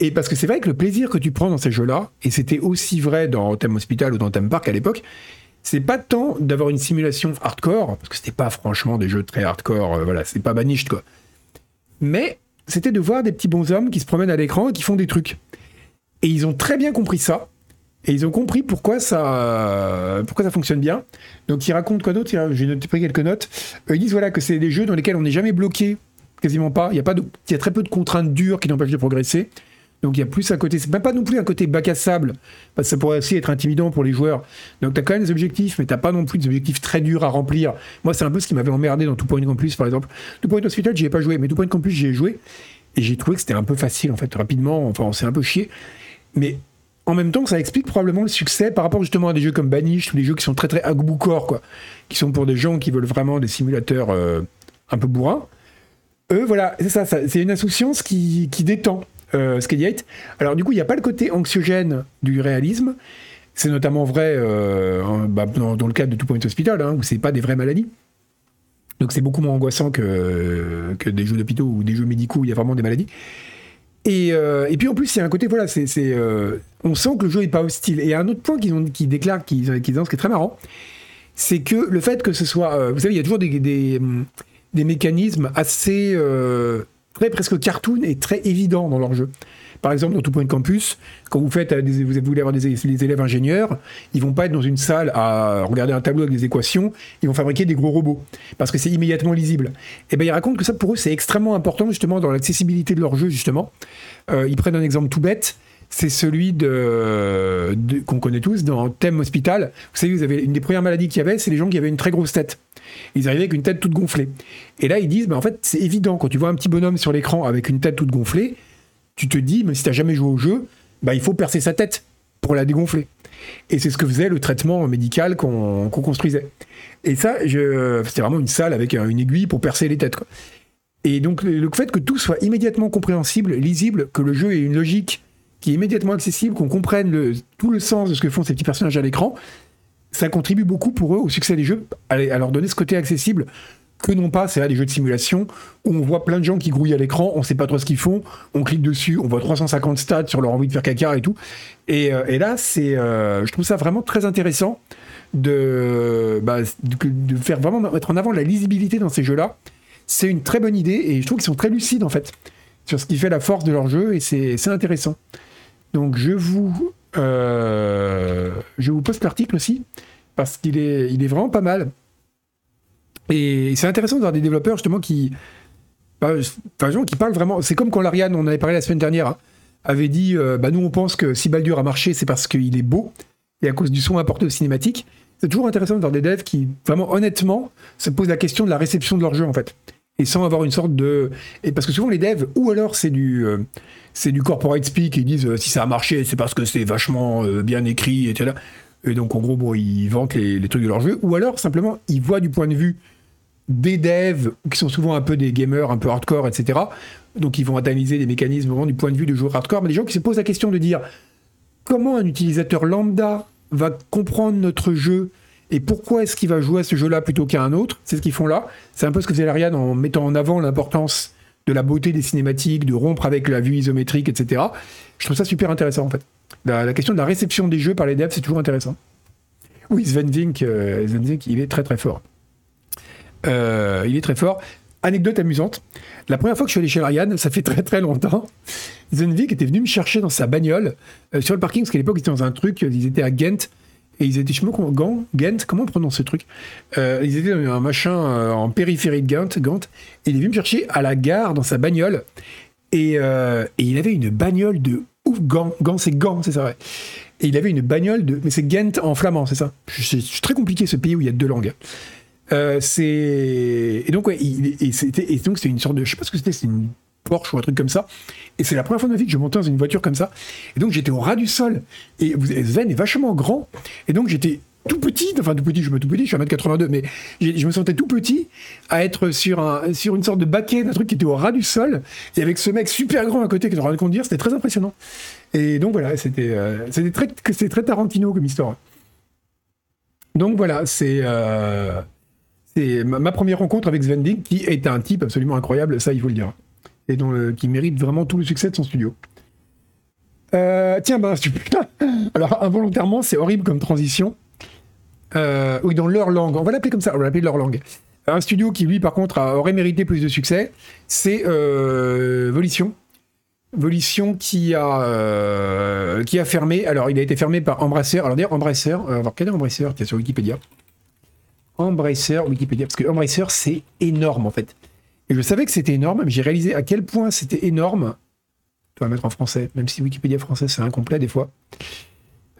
Et parce que c'est vrai que le plaisir que tu prends dans ces jeux-là, et c'était aussi vrai dans Thème Hospital ou dans Thème Park à l'époque, c'est pas tant d'avoir une simulation hardcore, parce que c'était pas franchement des jeux très hardcore, euh, voilà, c'est pas banished quoi. Mais c'était de voir des petits bonshommes qui se promènent à l'écran et qui font des trucs. Et ils ont très bien compris ça. Et ils ont compris pourquoi ça, pourquoi ça fonctionne bien. Donc ils racontent quoi d'autre? J'ai pris quelques notes. Euh, ils disent voilà que c'est des jeux dans lesquels on n'est jamais bloqué, quasiment pas. Il y a pas il y a très peu de contraintes dures qui n'empêchent de progresser. Donc il y a plus un côté, c'est même pas non plus un côté bac à sable, parce que ça pourrait aussi être intimidant pour les joueurs. Donc tu as quand même des objectifs, mais t'as pas non plus des objectifs très durs à remplir. Moi, c'est un peu ce qui m'avait emmerdé dans Two Point Campus, par exemple. Two Point Hospital, j'y ai pas joué, mais Two Point Campus, j'y ai joué, et j'ai trouvé que c'était un peu facile, en fait, rapidement, enfin, on s'est un peu chié. Mais en même temps, ça explique probablement le succès par rapport justement à des jeux comme Banished ou des jeux qui sont très très corps, quoi, qui sont pour des gens qui veulent vraiment des simulateurs euh, un peu bourrins. Eux, voilà, c'est ça, c'est une insouciance qui, qui détend euh, Alors du coup, il n'y a pas le côté anxiogène du réalisme. C'est notamment vrai euh, bah, dans, le cadre de Two Point Hospital, hein, où c'est pas des vraies maladies. Donc c'est beaucoup moins angoissant que, des jeux d'hôpitaux ou des jeux médicaux où il y a vraiment des maladies. Et, euh, puis en plus, il y a un côté, voilà, euh, on sent que le jeu n'est pas hostile. Et un autre point qu'ils, ont, qu'ils déclarent, qu'ils, ce qui est très marrant, c'est que le fait que ce soit. vous savez, il y a toujours des, des, des mécanismes assez très presque cartoon et très évident dans leur jeu. Par exemple, dans Tout Point Campus, quand vous faites, euh, vous voulez avoir des, élèves ingénieurs, ils vont pas être dans une salle à regarder un tableau avec des équations, ils vont fabriquer des gros robots parce que c'est immédiatement lisible. Et eh ben ils racontent que ça pour eux c'est extrêmement important justement dans l'accessibilité de leur jeu justement. Euh, ils prennent un exemple tout bête c'est celui de, qu'on connaît tous dans Thème Hospital. Vous savez, vous avez une des premières maladies qu'il y avait, c'est les gens qui avaient une très grosse tête. Ils arrivaient avec une tête toute gonflée. Et là, ils disent, en fait, c'est évident, quand tu vois un petit bonhomme sur l'écran avec une tête toute gonflée, tu te dis, même si tu n'as jamais joué au jeu, bah, il faut percer sa tête pour la dégonfler. Et c'est ce que faisait le traitement médical qu'on construisait. Et ça, c'était vraiment une salle avec une aiguille pour percer les têtes. Et donc, le fait que tout soit immédiatement compréhensible, lisible, que le jeu ait une logique qui est immédiatement accessible, qu'on comprenne tout le sens de ce que font ces petits personnages à l'écran, ça contribue beaucoup pour eux au succès des jeux, à, leur donner ce côté accessible que non pas, c'est là des jeux de simulation où on voit plein de gens qui grouillent à l'écran, on sait pas trop ce qu'ils font, on clique dessus, on voit 350 stats sur leur envie de faire caca et tout. Et, euh, là, c'est, euh, je trouve ça vraiment très intéressant de, bah, de, faire vraiment mettre en avant la lisibilité dans ces jeux-là. C'est une très bonne idée et je trouve qu'ils sont très lucides en fait sur ce qui fait la force de leur jeu et c'est intéressant. Donc je vous, je vous poste l'article aussi, parce qu'il est, vraiment pas mal. Et c'est intéressant d'avoir des développeurs justement qui, bah, qui parlent vraiment. C'est comme quand l'Ariane, on avait parlé la semaine dernière, hein, avait dit euh, bah, nous on pense que si Baldur a marché, c'est parce qu'il est beau et à cause du son apporté aux cinématiques. C'est toujours intéressant d'avoir des devs qui, vraiment honnêtement, se posent la question de la réception de leur jeu en fait. Et sans avoir une sorte de. Et parce que souvent les devs, ou alors c'est du. Euh, c'est du corporate speak, ils disent euh, si ça a marché, c'est parce que c'est vachement euh, bien écrit, etc. Et donc en gros, bon, ils vantent les, trucs de leur jeu, ou alors simplement ils voient du point de vue des devs qui sont souvent un peu des gamers un peu hardcore, etc. Donc ils vont analyser des mécanismes vraiment du point de vue du joueur hardcore, mais des gens qui se posent la question de dire comment un utilisateur lambda va comprendre notre jeu et pourquoi est-ce qu'il va jouer à ce jeu-là plutôt qu'à un autre? C'est ce qu'ils font là. C'est un peu ce que faisait l'Ariane en mettant en avant l'importance de la beauté des cinématiques, de rompre avec la vue isométrique, etc. Je trouve ça super intéressant en fait. La, question de la réception des jeux par les devs, c'est toujours intéressant. Oui, Sven Vink, euh, il est très très fort. Euh, il est très fort. Anecdote amusante. La première fois que je suis allé chez Ariane, ça fait très très longtemps, Zenvik était venu me chercher dans sa bagnole euh, sur le parking, parce qu'à l'époque, ils étaient dans un truc, ils étaient à Ghent, et ils étaient, je comment, Gant, comment on prononce ce truc euh, Ils étaient dans un machin en périphérie de Ghent, Gant, et il est venu me chercher à la gare dans sa bagnole, et, il avait une bagnole de ouf, Gant, Gant c'est Gant, c'est ça, ouais. Et il avait une bagnole de. Mais c'est Ghent en flamand, c'est ça C'est très compliqué ce pays où il y a deux langues. Euh, c'est et donc c'était une sorte de je sais pas ce que c'était, c'était une Porsche ou un truc comme ça. Et c'est la première fois de ma vie que je montais dans une voiture comme ça. Et donc j'étais au ras du sol. Et Sven est vachement grand. Et donc j'étais tout petit, enfin tout petit, je me tout petit, je suis à 1m82, mais je me sentais tout petit à être sur, un, sur une sorte de baquet d'un truc qui était au ras du sol, et avec ce mec super grand à côté qui est en conduire, c'était très impressionnant. Et donc voilà, c'était euh, très, très Tarantino comme histoire. Donc voilà, c'est euh, ma, première rencontre avec Sven qui est un type absolument incroyable, ça il faut le dire. Et donc, qui mérite vraiment tout le succès de son studio. Euh, tiens, bah, *laughs* alors involontairement, c'est horrible comme transition. Euh, oui, dans leur langue, on va l'appeler comme ça, on va l'appeler leur langue. Un studio qui, lui, par contre, aurait mérité plus de succès, c'est euh, Volition. Volition qui a, qui a fermé. Alors, il a été fermé par Embracer. Alors, d'ailleurs, va voir quel est Embracer qui est sur Wikipédia. Embracer, Wikipédia, parce que Embracer, c'est énorme en fait. Et je savais que c'était énorme, mais j'ai réalisé à quel point c'était énorme. Tu vas mettre en français, même si Wikipédia français c'est incomplet des fois.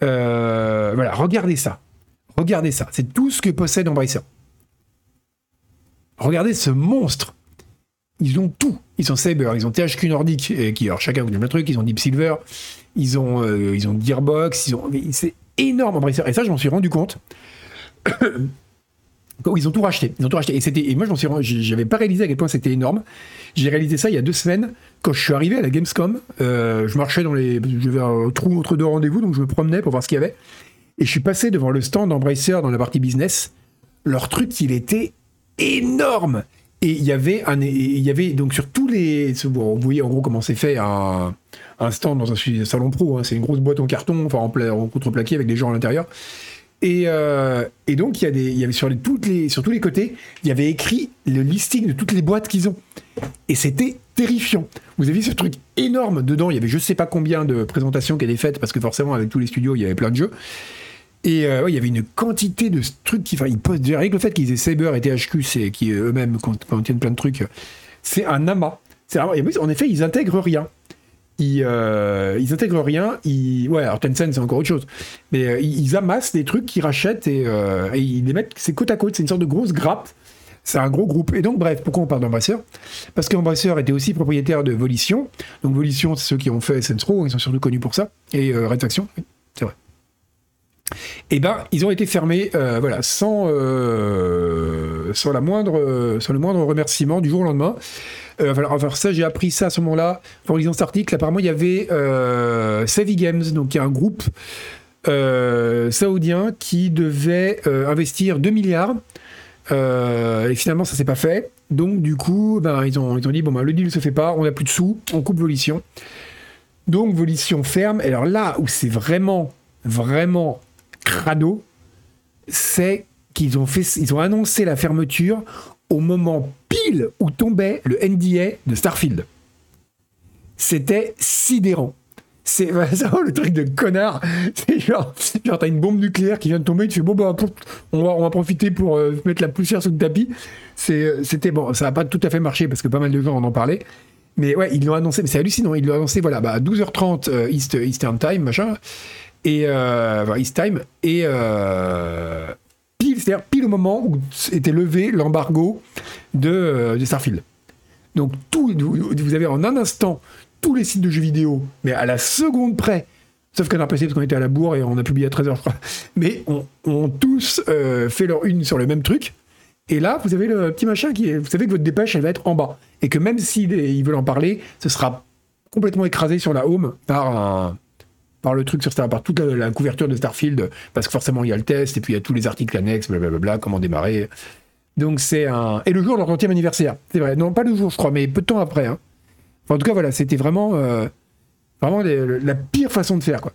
Euh, voilà, regardez ça. Regardez ça. C'est tout ce que possède Embracer. Regardez ce monstre. Ils ont tout. Ils ont Saber, ils ont THQ Nordic, et qui, alors chacun vous donne un truc, ils ont Deep Silver, ils ont, euh, ils ont Gearbox, ils ont, c'est énorme Embracer. Et ça, je m'en suis rendu compte ils ont tout racheté. Ils ont tout racheté. Et, c'était, et moi, je m'en suis, j'avais pas réalisé à quel point c'était énorme. J'ai réalisé ça il y a deux semaines quand je suis arrivé à la Gamescom. Euh, je marchais dans les, j'avais un trou entre deux rendez-vous, donc je me promenais pour voir ce qu'il y avait. Et je suis passé devant le stand d'Embracer dans la partie business. Leur truc, il était énorme. Et il y avait un, il y avait donc sur tous les, vous voyez en gros comment c'est fait un, un stand dans un salon pro. Hein. c'est une grosse boîte en carton, enfin en, en contreplaqué avec des gens à l'intérieur. Euh, et, donc, il y, avait sur, les, tous les côtés, il y avait écrit le listing de toutes les boîtes qu'ils ont. Et c'était terrifiant. Vous avez ce truc énorme dedans. Il y avait je sais pas combien de présentations qui étaient faites, parce que forcément, avec tous les studios, il y avait plein de jeux. Et euh, il y avait une quantité de trucs qui. Enfin, ils. Avec le fait qu'ils aient Saber et THQ, qui eux-mêmes contiennent plein de trucs, c'est un amas. En effet, ils intègrent rien ils, euh, ils intègrent rien. Ouais, alors Tencent, c'est encore autre chose. Mais euh, ils, amassent des trucs qu'ils rachètent et, euh, et, ils les mettent, c'est côte à côte, c'est une sorte de grosse grappe. C'est un gros groupe. Et donc, bref, pourquoi on parle d'Embracer Parce qu'Embracer était aussi propriétaire de Volition. Donc, Volition, c'est ceux qui ont fait Sensro, ils sont surtout connus pour ça. Et Red Faction, eh ben, ils ont été fermés, voilà, sans, sans, la moindre, sans le moindre remerciement du jour au lendemain. Euh, alors, ça, j'ai appris ça à ce moment-là. En lisant cet article, apparemment, il y avait euh, Savvy Games, donc il y a un groupe euh, saoudien qui devait euh, investir 2 milliards. et finalement, ça s'est pas fait. Donc, du coup, ben, ils, ont, ils ont dit bon, ben, le deal se fait pas, on n'a plus de sous, on coupe Volition. Donc, Volition ferme. Et alors là où c'est vraiment, vraiment crado, c'est qu'ils ont, fait, ils ont annoncé la fermeture au moment pile où tombait le NDA de Starfield. C'était sidérant. *laughs* C'est vraiment le truc de connard. C'est genre, genre t'as une bombe nucléaire qui vient de tomber, tu fais bon, bah, on, va, on profiter pour euh, mettre la poussière sous le tapis. C'était bon, ça n'a pas tout à fait marché parce que pas mal de gens en ont parlé. Mais ouais, ils l'ont annoncé, mais c'est hallucinant. Ils l'ont annoncé, voilà, bah, à 12h30 euh, East, Eastern Time, machin. Et, euh, East Time. Et, euh, c'est-à-dire pile au moment où était levé l'embargo de, euh, de, Starfield. Donc tout, vous avez en un instant tous les sites de jeux vidéo, mais à la seconde près, sauf qu'on a passé parce qu'on était à la bourre et on a publié à 13h, je crois, mais ont, tous fait leur une sur le même truc. Et là, vous avez le petit machin qui est. Vous savez que votre dépêche, elle va être en bas. Et que même s'ils veulent en parler, ce sera complètement écrasé sur la home par par le truc sur Star, par toute la, couverture de Starfield, parce que forcément il y a le test, et puis il y a tous les articles annexes, blablabla, comment démarrer. Donc c'est un. Et le jour de leur 30e anniversaire, c'est vrai. Non, pas le jour, je crois, mais peu de temps après. Hein. en tout cas, voilà, c'était vraiment, euh, vraiment la pire façon de faire, quoi.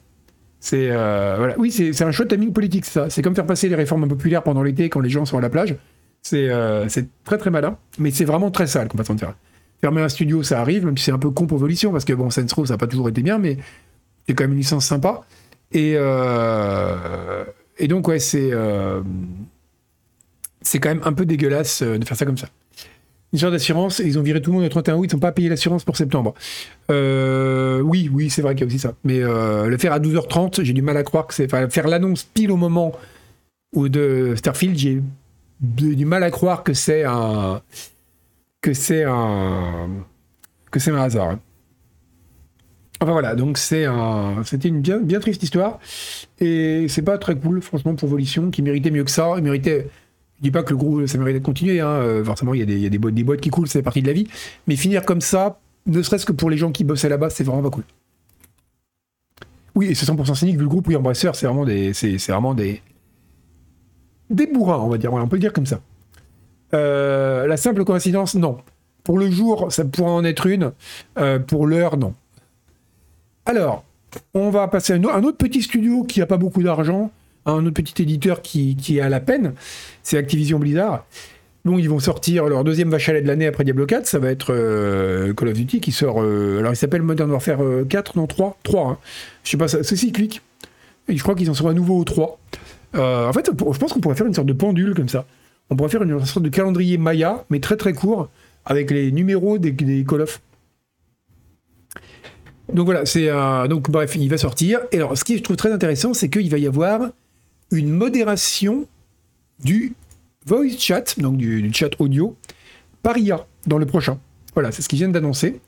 C'est euh, voilà. Oui, c'est un chouette timing politique, ça. C'est comme faire passer les réformes impopulaires pendant l'été quand les gens sont à la plage. C'est euh, très très malin, mais c'est vraiment très sale comme façon de faire. Fermer un studio, ça arrive, même si c'est un peu con pour volition, parce que bon, Saints Row, ça n'a pas toujours été bien, mais c'est quand même une licence sympa. Et, euh, donc, ouais, c'est c'est quand même un peu dégueulasse de faire ça comme ça. Une sorte d'assurance, ils ont viré tout le monde le 31 août, ils n'ont pas payé l'assurance pour septembre. oui, oui, c'est vrai qu'il y a aussi ça. Mais le faire à 12h30, j'ai du mal à croire que c'est. Enfin, faire l'annonce pile au moment où de Starfield, j'ai du mal à croire que c'est un que c'est un que c'est un hasard. Hein. Enfin voilà, donc c'est un c'était une bien triste histoire et c'est pas très cool franchement pour Volition qui méritait mieux que ça, il méritait je dis pas que le groupe ça méritait de continuer hein. Euh, forcément il y a des boîtes qui coulent, c'est partie de la vie, mais finir comme ça, ne serait-ce que pour les gens qui bossaient là-bas, c'est vraiment pas cool. Oui, et c'est 100% cynique vu le groupe oui Embrasseur, c'est vraiment des c'est vraiment des des bourrins, on va dire. on peut dire comme ça. Euh, la simple coïncidence, non. Pour le jour, ça pourrait en être une. Euh, pour l'heure, non. Alors, on va passer à un autre petit studio qui n'a pas beaucoup d'argent, un autre petit éditeur qui, qui est à la peine, c'est Activision Blizzard. Bon, ils vont sortir leur deuxième vache de l'année après Diablo 4, ça va être euh, Call of Duty qui sort. alors, il s'appelle Modern Warfare 4, non 3 3, hein. Je sais pas, c'est cyclique. Et je crois qu'ils en sont à nouveau au 3. Euh, en fait, je pense qu'on pourrait faire une sorte de pendule comme ça. On pourrait faire une sorte de calendrier Maya, mais très très court, avec les numéros des, Call of. Donc voilà, c'est donc bref, il va sortir. Et alors, ce qui je trouve très intéressant, c'est qu'il va y avoir une modération du voice chat, donc du, chat audio, par IA dans le prochain. Voilà, c'est ce qu'ils viennent d'annoncer.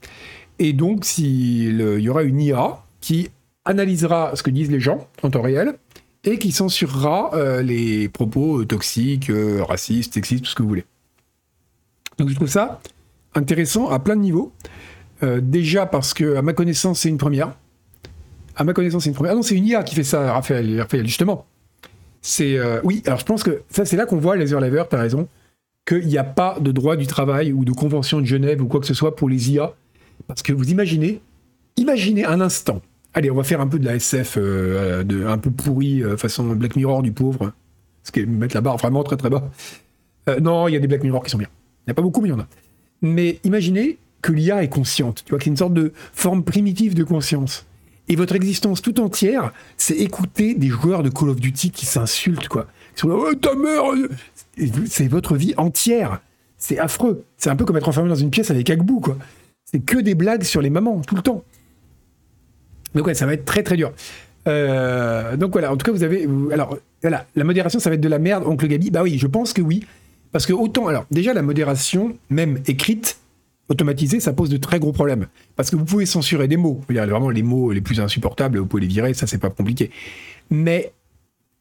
Et donc, il y aura une IA qui analysera ce que disent les gens en temps réel et qui censurera euh, les propos toxiques, euh, racistes, sexistes, tout ce que vous voulez. Donc je trouve ça intéressant à plein de niveaux. Euh, déjà parce que, à ma connaissance, c'est une première. À ma connaissance, c'est une première. Ah non, c'est une IA qui fait ça, Raphaël, Raphaël justement. C'est oui. Alors je pense que ça, c'est là qu'on voit Laser Lever. T'as raison. Qu'il n'y a pas de droit du travail ou de convention de Genève ou quoi que ce soit pour les IA, parce que vous imaginez, imaginez un instant Allez, on va faire un peu de la SF euh, de, un peu pourri, euh, façon Black Mirror du pauvre. Ce qui mettre la barre vraiment très très bas. Euh, non, il y a des Black Mirror qui sont bien. Il n'y a pas beaucoup, mais il y en a. Mais imaginez que l'IA est consciente. Tu vois, a une sorte de forme primitive de conscience. Et votre existence tout entière, c'est écouter des joueurs de Call of Duty qui s'insultent, quoi. Ils sont là, oh, ta mère C'est votre vie entière. C'est affreux. C'est un peu comme être enfermé dans une pièce avec Agbou, quoi. C'est que des blagues sur les mamans, tout le temps. Donc ouais, ça va être très très dur. Euh, donc voilà, en tout cas, vous avez. alors, voilà, la modération, ça va être de la merde, oncle Gabi. Bah oui, je pense que oui. Parce que autant. Alors, déjà, la modération, même écrite, automatisée, ça pose de très gros problèmes. Parce que vous pouvez censurer des mots. Vraiment, les mots les plus insupportables, vous pouvez les virer, ça, c'est pas compliqué. Mais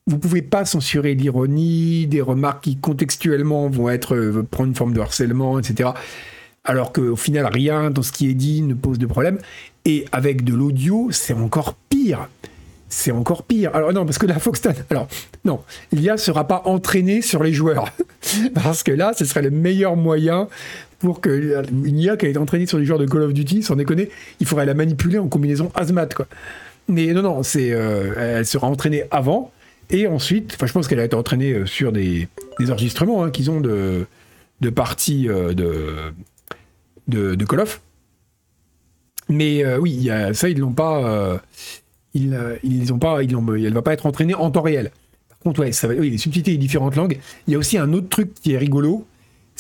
vous pouvez pas censurer l'ironie, des remarques qui contextuellement vont être euh, prendre une forme de harcèlement, etc. Alors qu'au final, rien dans ce qui est dit ne pose de problème. Et avec de l'audio, c'est encore pire. C'est encore pire. Alors non, parce que la Foxton, alors non, l'IA sera pas entraînée sur les joueurs. *laughs* parce que là, ce serait le meilleur moyen pour que une IA qui a été entraînée sur les joueurs de Call of Duty, sans déconner, il faudrait la manipuler en combinaison hazmat, quoi. Mais non, non, c'est, euh, elle sera entraînée avant, et ensuite, enfin, je pense qu'elle a été entraînée euh, sur des, enregistrements hein, qu'ils ont de, de parties euh, de, de, Call of. Mais euh, oui, ça, ils l'ont pas. Euh, ils, euh, ils ont pas. Ils ont, elle va pas être entraînée en temps réel. Par contre, ouais, ça va, oui, les subtilités des différentes langues. Il y a aussi un autre truc qui est rigolo.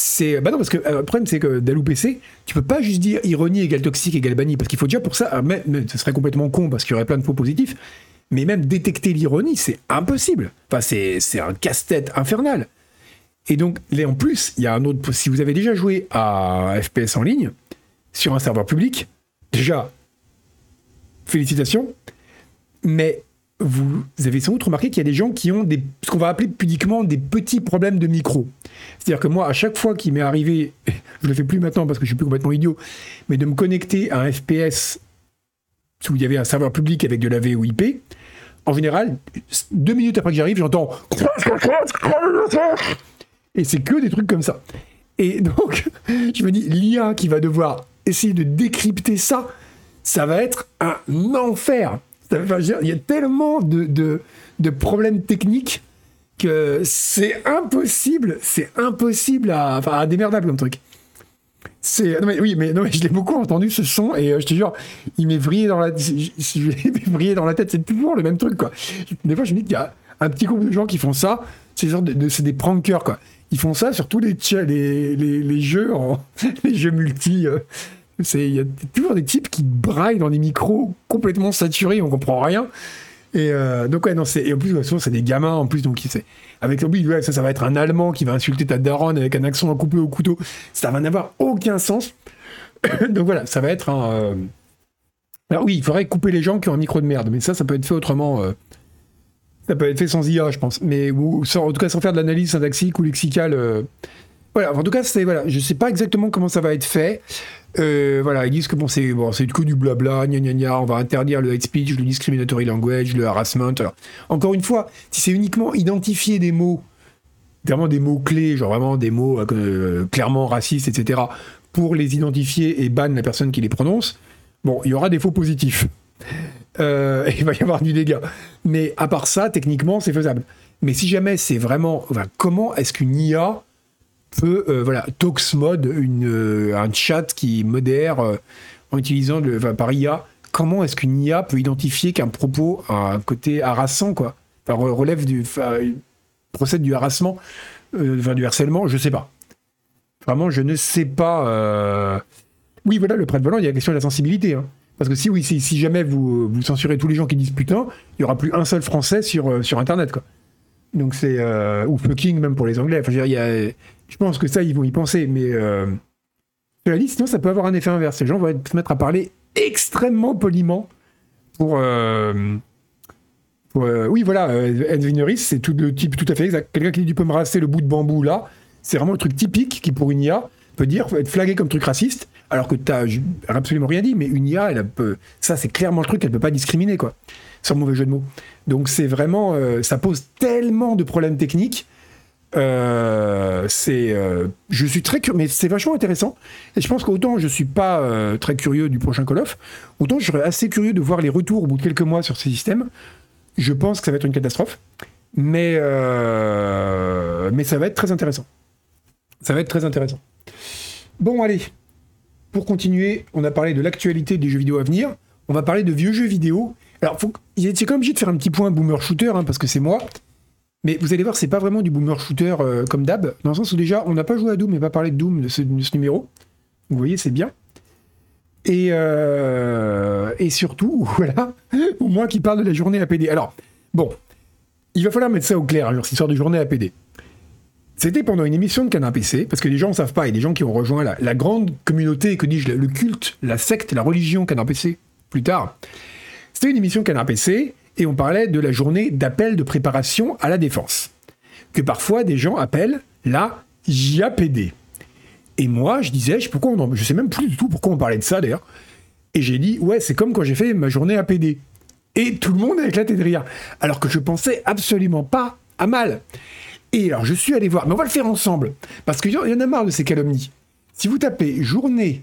C'est. Bah non, parce que le problème, c'est que dans PC, tu peux pas juste dire ironie égale toxique égale banni. Parce qu'il faut déjà pour ça. Mais, ce serait complètement con parce qu'il y aurait plein de faux positifs. Mais même détecter l'ironie, c'est impossible. Enfin, c'est un casse-tête infernal. Et donc, en plus, il y a un autre. Si vous avez déjà joué à FPS en ligne, sur un serveur public, déjà, félicitations, mais vous avez sans doute remarqué qu'il y a des gens qui ont ce qu'on va appeler pudiquement des petits problèmes de micro. C'est-à-dire que moi, à chaque fois qu'il m'est arrivé, *laughs* je le fais plus maintenant parce que je suis plus complètement idiot, mais de me connecter à un FPS où il y avait un serveur public avec de la VoIP, en général, deux minutes après que j'arrive, j'entends et c'est que des trucs comme ça. Et donc, *laughs* je me dis, l'IA qui va devoir essayer de décrypter ça, ça va être un enfer. Il y a tellement de, de, problèmes techniques que c'est impossible, c'est impossible à, enfin, à démerdable comme truc. C'est, oui, mais, non, mais je l'ai beaucoup entendu ce son et euh, je te jure, il m'est vrillé dans la, *laughs* vrillé dans la tête. C'est toujours le même truc, quoi. Des fois, je me dis qu'il y a un petit groupe de gens qui font ça. C'est de, c'est des prankers, quoi. Ils font ça sur tous les, les, les, jeux, *laughs* les jeux multi. Euh, il y a toujours des types qui braillent dans des micros complètement saturés, on comprend rien. Et euh, donc non c'est et en plus souvent c'est des gamins en plus donc c'est avec oui ouais, ça ça va être un allemand qui va insulter ta daronne avec un accent à couper au couteau. Ça va n'avoir aucun sens. *coughs* Donc voilà ça va être un euh, alors oui il faudrait couper les gens qui ont un micro de merde mais ça ça peut être fait autrement euh, ça peut être fait sans IA je pense. Mais en tout cas sans faire de l'analyse syntaxique ou lexicale voilà. En tout cas c'est voilà je sais pas exactement comment ça va être fait euh, voilà, ils disent que bon, c'est bon, que du blabla, gna gna gna, on va interdire le hate speech, le discriminatory language, le harassment. encore une fois, si c'est uniquement identifier des mots, vraiment des mots clés, genre vraiment des mots euh, clairement racistes, etc., pour les identifier et ban la personne qui les prononce, bon, il y aura des faux positifs. Euh, *laughs* il va y avoir du dégât. Mais à part ça, techniquement, c'est faisable. Mais si jamais c'est vraiment, comment est-ce qu'une IA peut, euh, voilà, Talksmode, une, euh, un chat qui modère euh, en utilisant le, par IA. Comment est-ce qu'une IA peut identifier qu'un propos a un côté harassant, quoi? Enfin, relève du, procède du harassement, du harcèlement, je sais pas. Vraiment, je ne sais pas. Oui, voilà, le prêt de volant, il y a la question de la sensibilité. Hein. Parce que si, oui, si, jamais vous, vous censurez tous les gens qui disent putain, il y aura plus un seul français sur, sur Internet, quoi. Donc c'est. ou fucking, même pour les Anglais. Enfin, je veux dire, il y a je pense que ça, ils vont y penser, mais euh, la sinon, ça peut avoir un effet inverse. Les gens vont se mettre à parler extrêmement poliment pour. Euh, euh, oui, voilà, Edwineris, c'est tout le type tout à fait exact. Quelqu'un qui dit tu peux me raser le bout de bambou là, c'est vraiment le truc typique qui, pour une IA, peut dire, être flagué comme truc raciste, alors que tu n'as absolument rien dit, mais une IA, elle peut, ça c'est clairement le truc, elle peut pas discriminer, quoi, sans mauvais jeu de mots. Donc c'est vraiment, ça pose tellement de problèmes techniques euh, c'est, euh, je suis très curieux, mais c'est vachement intéressant. Et je pense qu'autant je suis pas euh, très curieux du prochain Call of, autant je serais assez curieux de voir les retours au bout de quelques mois sur ces systèmes. Je pense que ça va être une catastrophe, mais ça va être très intéressant. Ça va être très intéressant. Bon, allez. Pour continuer, on a parlé de l'actualité des jeux vidéo à venir. On va parler de vieux jeux vidéo. Alors, c'est quand même obligé de faire un petit point boomer shooter, hein, parce que c'est moi. Mais vous allez voir, c'est pas vraiment du boomer shooter euh, comme d'hab, dans le sens où déjà, on n'a pas joué à Doom, mais pas parlé de Doom de ce, numéro. Vous voyez, c'est bien. Et, euh, et surtout, *laughs* voilà, au moins qui parle de la journée APD. Alors, bon, il va falloir mettre ça au clair, alors, cette histoire de journée APD. C'était pendant une émission de Canard parce que les gens ne savent pas, et des gens qui ont rejoint la, la grande communauté, que dis-je, le culte, la secte, la religion Canard PC, plus tard. C'était une émission Canard PC, et on parlait de la journée d'appel de préparation à la défense, que parfois des gens appellent la JAPD. Et moi, je disais, je, pourquoi je sais même plus du tout pourquoi on parlait de ça d'ailleurs, et j'ai dit, ouais, c'est comme quand j'ai fait ma journée APD. Et tout le monde a éclaté de rire, alors que je pensais absolument pas à mal. Et alors, je suis allé voir, mais on va le faire ensemble, parce qu'il y en a marre de ces calomnies. Si vous tapez journée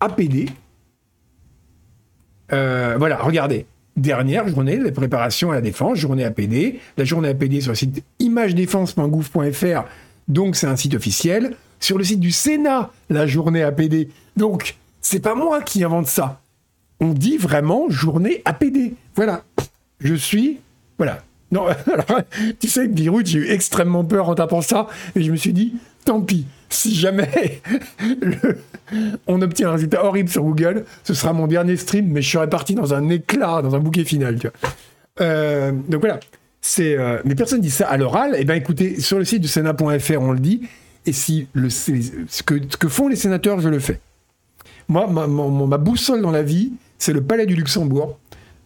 APD, euh, voilà, regardez, dernière journée de préparation à la défense, journée APD. La journée APD sur le site imagedéfense.gouv.fr, donc c'est un site officiel. Sur le site du Sénat, la journée APD. Donc, c'est pas moi qui invente ça. On dit vraiment journée APD. Voilà. Je suis. Voilà. Non, *laughs* tu sais, Birut, j'ai eu extrêmement peur en tapant ça, et je me suis dit, tant pis, si jamais on obtient un résultat horrible sur Google, ce sera mon dernier stream, mais je serai parti dans un éclat, dans un bouquet final. Euh, donc voilà. Euh, mais personne dit ça à l'oral. Eh bien, écoutez, sur le site du Sénat.fr, on le dit. Et si ce, que, font les sénateurs, je le fais. Moi, ma, boussole dans la vie, c'est le palais du Luxembourg.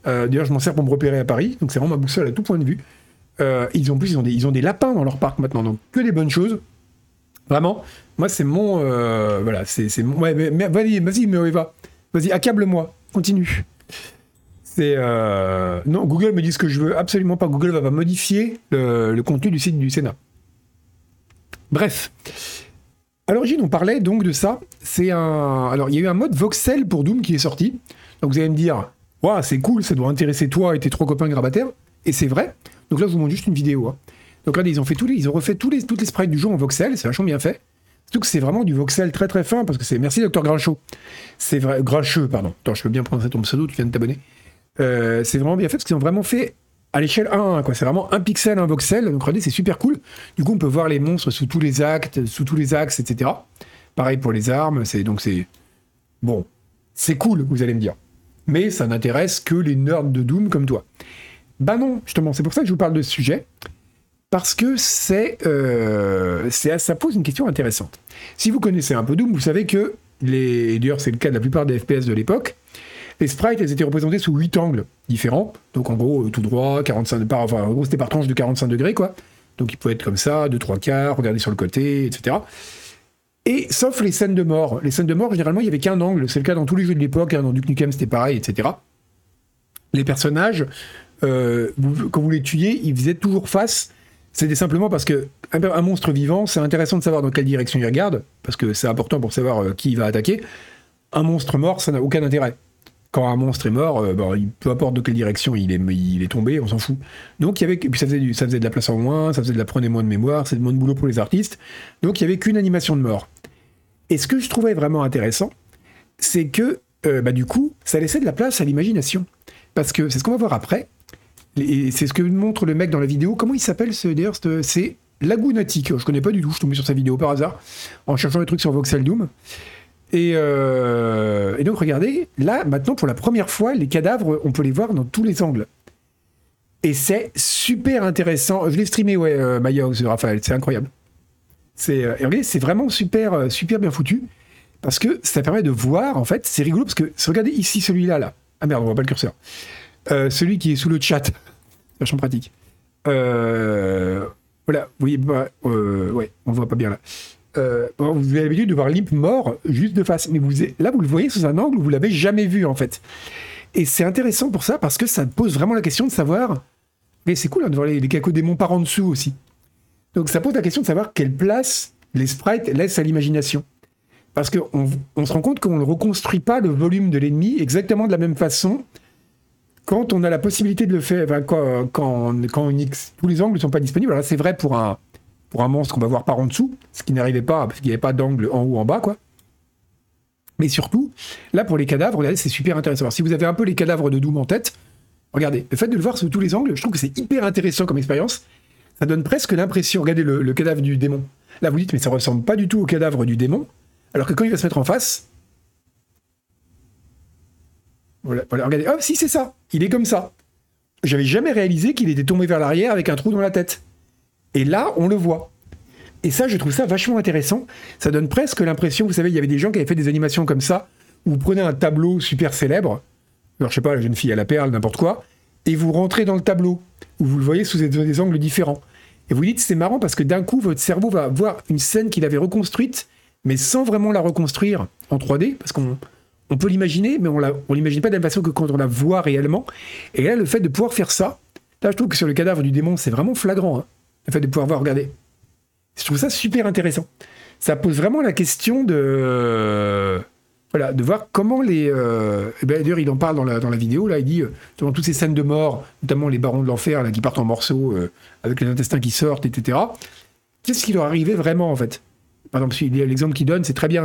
Euh, D'ailleurs, je m'en sers pour me repérer à Paris, donc c'est vraiment ma boussole à tout point de vue. Euh, ils ont plus, ils ont des lapins dans leur parc maintenant, donc que des bonnes choses. Vraiment, moi, c'est mon. euh, voilà, c'est mon. Ouais, mais, vas-y, vas-y. Vas-y, accable-moi. Continue. C'est. euh, Non, Google me dit ce que je veux. Absolument pas. Google va modifier le, le contenu du site du Sénat. Bref. À l'origine, on parlait donc de ça. C'est un. Alors, il y a eu un mode voxel pour Doom qui est sorti. Donc, vous allez me dire, Waouh, c'est cool, ça doit intéresser toi et tes trois copains grabataires. Et c'est vrai. Donc là, je vous montre juste une vidéo. hein. Donc regardez, ils ont refait tous les, toutes les sprites du jeu en voxel. C'est vachement bien fait. Surtout que c'est vraiment du voxel très très fin parce que c'est. Merci, docteur Grinchot. C'est vrai. Grincheux, pardon. Attends, je peux bien prononcer ton pseudo, tu viens de t'abonner. Euh, c'est vraiment bien fait parce qu'ils ont vraiment fait à l'échelle 1 1, quoi. C'est vraiment un pixel, un voxel. Donc regardez, c'est super cool. Du coup, on peut voir les monstres sous tous les actes, sous tous les axes, etc. Pareil pour les armes. C'est donc c'est bon, c'est cool, vous allez me dire. Mais ça n'intéresse que les nerds de Doom comme toi. Bah non, justement, c'est pour ça que je vous parle de ce sujet. Parce que c'est, euh, ça pose une question intéressante. Si vous connaissez un peu Doom, vous savez que, et d'ailleurs c'est le cas de la plupart des FPS de l'époque, les sprites, elles étaient représentées sous 8 angles différents. Donc en gros, tout droit, 45, par, enfin, en gros c'était par tranche de 45 degrés, quoi. Donc il pouvait être comme ça, de 3 quarts, regarder sur le côté, etc. Et sauf les scènes de mort. Les scènes de mort, généralement, il n'y avait qu'un angle. C'est le cas dans tous les jeux de l'époque. hein, dans Duke Nukem, c'était pareil, etc. Les personnages, euh, quand vous les tuiez, ils faisaient toujours face. C'était simplement parce que un, monstre vivant, c'est intéressant de savoir dans quelle direction il regarde, parce que c'est important pour savoir euh, qui il va attaquer. Un monstre mort, ça n'a aucun intérêt. Quand un monstre est mort, euh, bon, il, peu importe de quelle direction il est, il est tombé, on s'en fout. Donc il y avait, ça faisait, de la place en moins, ça faisait de la prenez moins de mémoire, c'est moins de boulot pour les artistes. Donc il y avait qu'une animation de mort. Et ce que je trouvais vraiment intéressant, c'est que euh, bah, du coup, ça laissait de la place à l'imagination. Parce que c'est ce qu'on va voir après. C'est ce que montre le mec dans la vidéo. Comment il s'appelle ce d'ailleurs ce- C'est Lagunatic. Je connais pas du tout. Je suis tombé sur sa vidéo par hasard en cherchant des trucs sur Voxel Doom. Et, euh, et donc regardez, là maintenant pour la première fois, les cadavres, on peut les voir dans tous les angles. Et c'est super intéressant. Je l'ai streamé, ouais, euh, My House, Raphaël, c'est incroyable. C'est euh, vraiment super, euh, super bien foutu parce que ça permet de voir. En fait, c'est rigolo parce que regardez ici celui-là là. Ah merde, on voit pas le curseur. Euh, celui qui est sous le chat, *laughs* vachement pratique. Euh, voilà, voyez, bah, euh, ouais, on voit pas bien là. Euh, vous avez l'habitude de voir Limp mort juste de face, mais vous, là vous le voyez sous un angle où vous l'avez jamais vu en fait. Et c'est intéressant pour ça parce que ça pose vraiment la question de savoir. Mais c'est cool hein, de voir les, les cacodémons par en dessous aussi. Donc ça pose la question de savoir quelle place les sprites laissent à l'imagination. Parce qu'on on se rend compte qu'on ne reconstruit pas le volume de l'ennemi exactement de la même façon quand on a la possibilité de le faire, enfin, quand, quand, tous les angles ne sont pas disponibles. Alors c'est vrai pour un, pour un monstre qu'on va voir par en dessous, ce qui n'arrivait pas, parce qu'il n'y avait pas d'angle en haut, en bas, quoi. Mais surtout, là, pour les cadavres, regardez, c'est super intéressant. Alors, si vous avez un peu les cadavres de Doom en tête, regardez, le fait de le voir sous tous les angles, je trouve que c'est hyper intéressant comme expérience. Ça donne presque l'impression, regardez le, le cadavre du démon. Là, vous dites, mais ça ressemble pas du tout au cadavre du démon. Alors que quand il va se mettre en face, voilà, regardez, hop, si c'est ça, il est comme ça. J'avais jamais réalisé qu'il était tombé vers l'arrière avec un trou dans la tête. Et là, on le voit. Et ça, je trouve ça vachement intéressant. Ça donne presque l'impression, vous savez, il y avait des gens qui avaient fait des animations comme ça, où vous prenez un tableau super célèbre, alors je sais pas, la jeune fille à la perle, n'importe quoi, et vous rentrez dans le tableau, où vous le voyez sous des angles différents. Et vous dites, c'est marrant parce que d'un coup, votre cerveau va voir une scène qu'il avait reconstruite, mais sans vraiment la reconstruire en 3D, parce qu'on on peut l'imaginer, mais on on l'imagine pas de la même façon que quand on la voit réellement. Et là, le fait de pouvoir faire ça, là, je trouve que sur le cadavre du démon, c'est vraiment flagrant. hein. le fait de pouvoir voir, regardez. Je trouve ça super intéressant. Ça pose vraiment la question de. Voilà, de voir comment les. euh, ben, D'ailleurs, il en parle dans la, vidéo, là, il dit, euh, dans toutes ces scènes de mort, notamment les barons de l'enfer, qui partent en morceaux, euh, avec les intestins qui sortent, etc. Qu'est-ce qui leur arrivait vraiment, en fait? Par exemple, l'exemple qu'il donne, c'est très bien.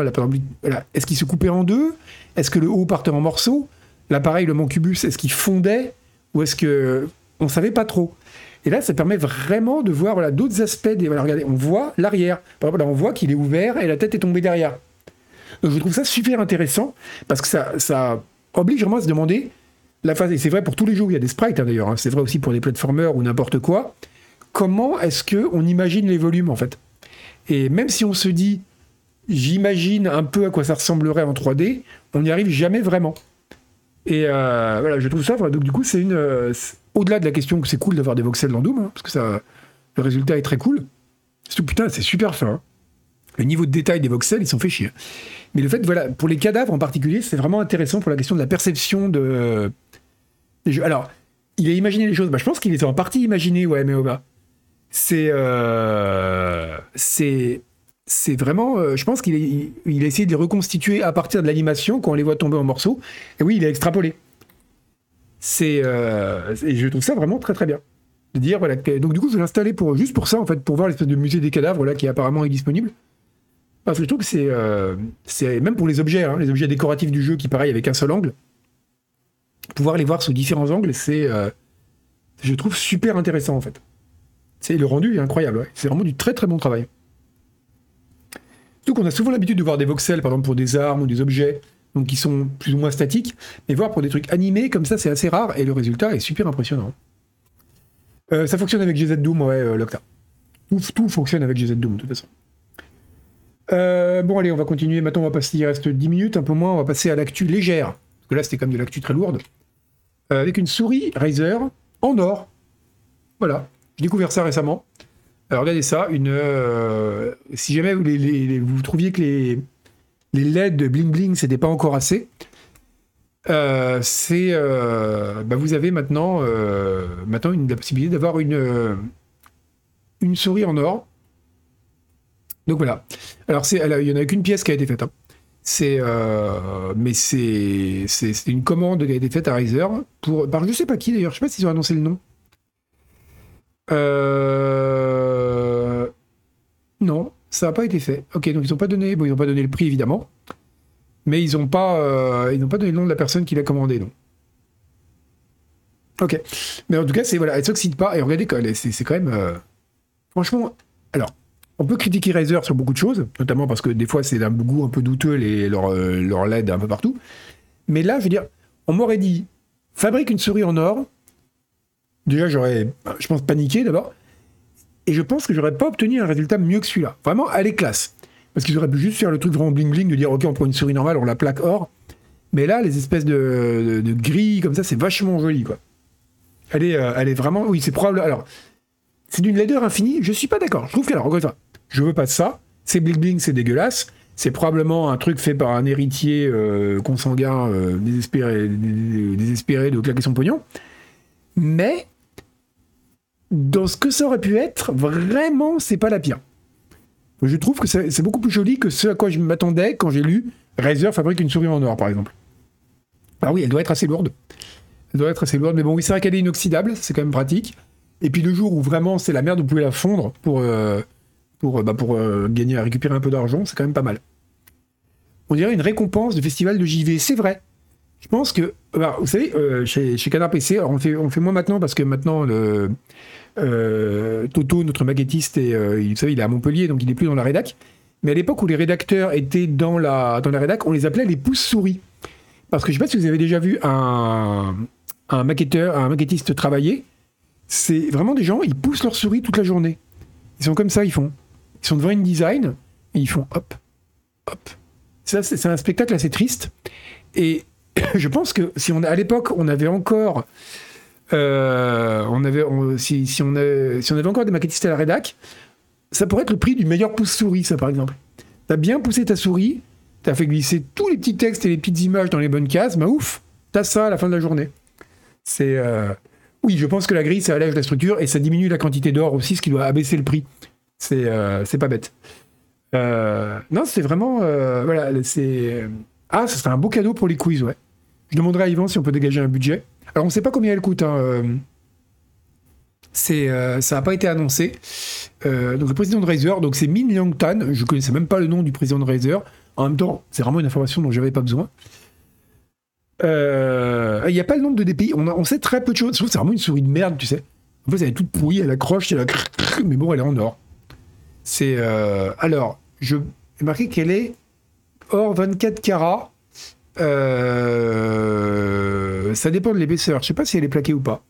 Est-ce qu'il se coupait en deux? Est-ce que le haut partait en morceaux? Là, pareil, le Mancubus, est-ce qu'il fondait? Ou est-ce que. On savait pas trop? Et là, ça permet vraiment de voir d'autres aspects. Des... Voilà, regardez, on voit l'arrière. Par exemple, là, on voit qu'il est ouvert et la tête est tombée derrière. Donc, je trouve ça super intéressant parce que ça, oblige vraiment à se demander la phase. Et c'est vrai pour tous les jeux où il y a des sprites, hein, d'ailleurs. hein. C'est vrai aussi pour des platformers ou n'importe quoi. Comment est-ce que on imagine les volumes, en fait? Et même si on se dit, j'imagine un peu à quoi ça ressemblerait en 3D, on n'y arrive jamais vraiment. Et voilà, je trouve ça. Donc du coup, c'est une. Au-delà de la question que c'est cool d'avoir des voxels dans Doom, hein, parce que ça, le résultat est très cool. Surtout, putain, c'est super fin. Hein. Le niveau de détail des voxels, ils sont fait chier. Mais le fait, voilà, pour les cadavres en particulier, c'est vraiment intéressant pour la question de la perception de. Alors, il a imaginé les choses. Bah, je pense qu'il était en partie imaginé, ouais, mais va. C'est. Euh, c'est. Vraiment. Euh, je pense qu'il a, il a essayé de les reconstituer à partir de l'animation quand on les voit tomber en morceaux. Et oui, il a extrapolé. C'est. Euh, et je trouve ça vraiment très très bien. De dire, voilà. Donc, du coup, je vais l'installer pour, juste pour ça, en fait, pour voir l'espèce de musée des cadavres, là, qui apparemment est disponible. Parce que je trouve que c'est. c'est même pour les objets, hein, les objets décoratifs du jeu qui, pareil, avec un seul angle pouvoir les voir sous différents angles, c'est, euh, je trouve, super intéressant en fait. C'est le rendu est incroyable. C'est vraiment du très très bon travail. Surtout qu'on a souvent l'habitude de voir des voxels, par exemple pour des armes ou des objets, donc qui sont plus ou moins statiques, mais voir pour des trucs animés comme ça, c'est assez rare et le résultat est super impressionnant. Euh, ça fonctionne avec GZ Doom, ouais, euh, Locta. Tout, fonctionne avec GZ Doom, de toute façon. bon, allez, on va continuer. Maintenant, on va passer, il reste 10 minutes, un peu moins, on va passer à l'actu légère. Parce que là, c'était comme de l'actu très lourde. Euh, avec une souris Razer en or. Voilà, j'ai découvert ça récemment. Alors regardez ça, une, euh, si jamais vous, trouviez que les, les LED bling bling c'était pas encore assez, euh, c'est bah vous avez maintenant, maintenant une, la possibilité d'avoir une, une souris en or. Donc voilà. Alors il y en a qu'une pièce qui a été faite. Hein. C'est, euh, mais c'est, une commande qui a été faite à Razer pour, par je sais pas qui d'ailleurs, je sais pas s'ils ont annoncé le nom. Euh, non, ça n'a pas été fait. Ok, donc ils n'ont pas donné, bon, ils n'ont pas donné le prix évidemment, mais ils n'ont pas, euh, n'ont pas donné le nom de la personne qui l'a commandé, non. Ok, mais en tout cas, c'est voilà, s'oxyde pas et regardez, c'est, quand même, franchement, alors on peut critiquer Razer sur beaucoup de choses, notamment parce que des fois c'est d'un goût un peu douteux les, leur, euh, leur LED un peu partout. Mais là, je veux dire, on m'aurait dit fabrique une souris en or. Déjà, j'aurais, je pense, paniqué d'abord. Et je pense que j'aurais pas obtenu un résultat mieux que celui-là. Vraiment, elle est classe. Parce qu'ils auraient pu juste faire le truc vraiment bling bling de dire ok, on prend une souris normale, on la plaque or. Mais là, les espèces de, de, grilles comme ça, c'est vachement joli quoi. Elle est, euh, elle est vraiment, oui, c'est probable. Alors, c'est d'une laideur infinie. Je suis pas d'accord. Je trouve qu'elle, une je veux pas de ça. C'est bling bling, c'est dégueulasse. C'est probablement un truc fait par un héritier euh, consanguin euh, désespéré, désespéré de claquer son pognon. Mais dans ce que ça aurait pu être, vraiment, c'est pas la pire. Je trouve que c'est beaucoup plus joli que ce à quoi je m'attendais quand j'ai lu Razer fabrique une souris en or, par exemple. Alors oui, elle doit être assez lourde. Elle doit être assez lourde, mais bon, oui, c'est vrai qu'elle est inoxydable, c'est quand même pratique. Et puis le jour où vraiment c'est la merde, vous pouvez la fondre pour, euh, pour, euh, bah, pour euh, gagner à récupérer un peu d'argent, c'est quand même pas mal. On dirait une récompense de festival de JV, c'est vrai. Je pense que, bah, vous savez, euh, chez, chez Canard PC, on, fait, moins maintenant parce que maintenant, le, Toto, notre maquettiste, est, il, est à Montpellier, donc il n'est plus dans la rédac. Mais à l'époque où les rédacteurs étaient dans la, rédac, on les appelait les pouces-souris. Parce que je ne sais pas si vous avez déjà vu un, un un maquettiste travailler. C'est vraiment des gens, ils poussent leur souris toute la journée. Ils sont comme ça, ils font. Ils sont devant une design et ils font hop, hop. Ça, c'est un spectacle assez triste. Et *coughs* je pense que si on à l'époque on avait encore euh, si, on avait encore des maquettistes à la rédac, ça pourrait être le prix du meilleur pouce souris, ça par exemple. T'as bien poussé ta souris, t'as fait glisser tous les petits textes et les petites images dans les bonnes cases, bah ouf, t'as ça à la fin de la journée. C'est euh, oui, je pense que la grille ça allège la structure et ça diminue la quantité d'or aussi, ce qui doit abaisser le prix. Euh, c'est pas bête. Euh, non, c'est vraiment. Euh, voilà, c'est. Ah, ce serait un beau cadeau pour les quiz, ouais. Je demanderai à Yvan si on peut dégager un budget. Alors, on ne sait pas combien elle coûte. Hein, c'est, ça n'a pas été annoncé. donc, le président de Razer, donc c'est Min Liang Tan. Je ne connaissais même pas le nom du président de Razer. En même temps, c'est vraiment une information dont j'avais pas besoin. Il n'y a pas le nombre de DPI. On, sait très peu de choses. Je trouve c'est vraiment une souris de merde, tu sais. En fait, elle est toute pourrie, elle accroche, elle a... *laughs* mais bon, elle est en or. C'est. Euh, alors, je ai marqué qu'elle est hors 24 carats. Euh, ça dépend de l'épaisseur. Je sais pas si elle est plaquée ou pas.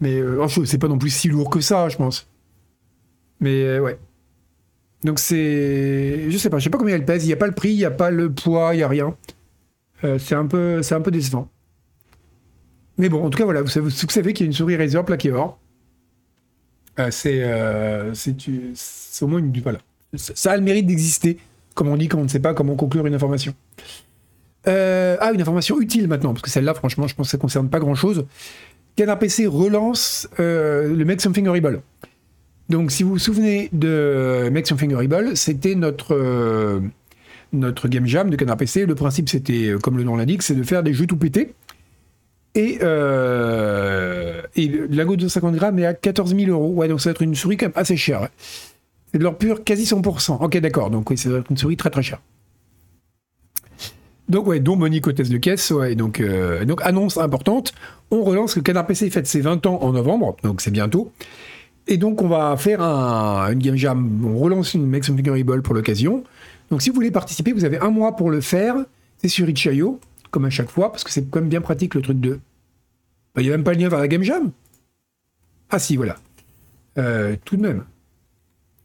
Mais euh, c'est pas non plus si lourd que ça, je pense. Mais ouais. Donc c'est. Je sais pas, je sais pas combien elle pèse. Il n'y a pas le prix, il n'y a pas le poids, il n'y a rien. Euh, c'est un, peu, un peu décevant. Mais bon, en tout cas, voilà, vous savez, vous savez qu'il y a une souris Razer plaquée or. Euh, c'est au moins une. Voilà. Ça a le mérite d'exister, comme on dit quand on ne sait pas comment conclure une information. Ah, une information utile maintenant, parce que celle-là, franchement, je pense que ça ne concerne pas grand-chose. Canard PC relance le Make Something Horrible. Donc, si vous vous souvenez de Make Something Horrible, c'était notre, euh, notre game jam de Canard PC. Le principe, c'était, euh, comme le nom l'indique, c'est de faire des jeux tout pétés. Et, euh, et de 250 grammes est à 14 000 euros. Ouais, donc ça va être une souris quand même assez chère. C'est de l'or pur, quasi 100%. Ok, d'accord. Donc, oui, ça va être une souris très très chère. Donc, ouais, dont Monique Hôtesse de caisse. Ouais, donc, euh, donc, annonce importante. On relance que Canard PC fête ses 20 ans en novembre. Donc, c'est bientôt. Et donc, on va faire un, une game jam. On relance une Make Something Horrible pour l'occasion. Donc, si vous voulez participer, vous avez un mois pour le faire. C'est sur Itch.io, comme à chaque fois, parce que c'est quand même bien pratique le truc de. Bah, il n'y a même pas le lien vers la game jam. Ah, si, voilà. Euh, tout de même.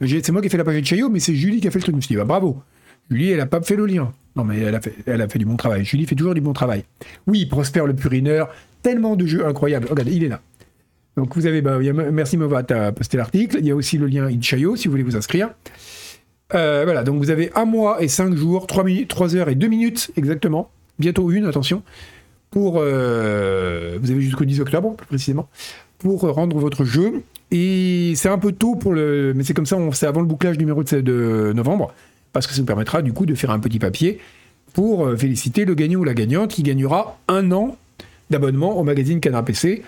C'est moi qui ai fait la page Itch.io, mais c'est Julie qui a fait le truc. Je me suis bah, bravo. Julie, elle n'a pas fait le lien. Non, mais elle a, fait, du bon travail. Julie fait toujours du bon travail. Oui, Prosper le purineur, tellement de jeux incroyables. Regardez, il est là. Donc vous avez, bah, merci Movat à poster l'article. Il y a aussi le lien Itch.io si vous voulez vous inscrire. Euh, voilà, donc vous avez un mois et cinq jours, 3, minutes, 3 heures et 2 minutes exactement, bientôt une, attention, pour, euh, vous avez jusqu'au 10 octobre plus précisément, pour rendre votre jeu. Et c'est un peu tôt pour le, mais c'est comme ça, c'est avant le bouclage numéro de novembre, parce que ça vous permettra du coup de faire un petit papier pour euh, féliciter le gagnant ou la gagnante qui gagnera un an d'abonnement au magazine Canard PC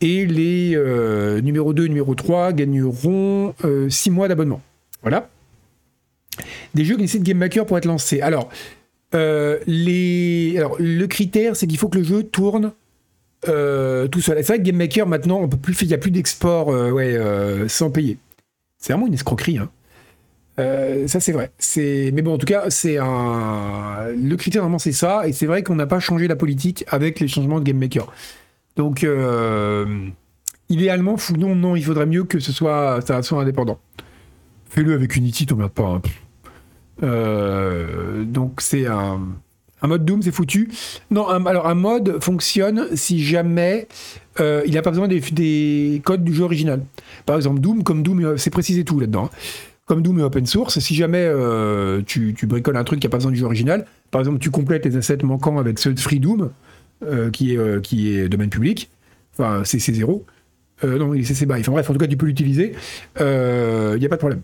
et les euh, numéro 2 numéro 3 gagneront 6 euh, mois d'abonnement. Voilà. Des jeux glissés de Game Maker pour être lancés. Alors, le critère, c'est qu'il faut que le jeu tourne tout seul. C'est vrai que Game Maker, maintenant, il n'y a plus d'export sans payer. C'est vraiment une escroquerie. Hein. Ça c'est vrai. Mais bon en tout cas c'est un le critère vraiment c'est ça et c'est vrai qu'on n'a pas changé la politique avec les changements de Game Maker. Donc, euh, idéalement, non, non, il faudrait mieux que ce soit, ça soit indépendant. Fais-le avec Unity, t'emmerdes pas. Hein. Euh, donc, c'est un, mode Doom, c'est foutu. Non, alors un mode fonctionne si jamais euh, il n'a pas besoin des, codes du jeu original. Par exemple, Doom, comme Doom, c'est précisé tout là-dedans. Hein. Comme Doom est open source, si jamais tu, bricoles un truc qui n'a pas besoin du jeu original, par exemple, tu complètes les assets manquants avec ceux de Free Doom, euh, qui, est, euh, qui est domaine public, enfin CC0. Euh, non, il est CC BY. Enfin bref, en tout cas, tu peux l'utiliser. Il n'y a pas de problème.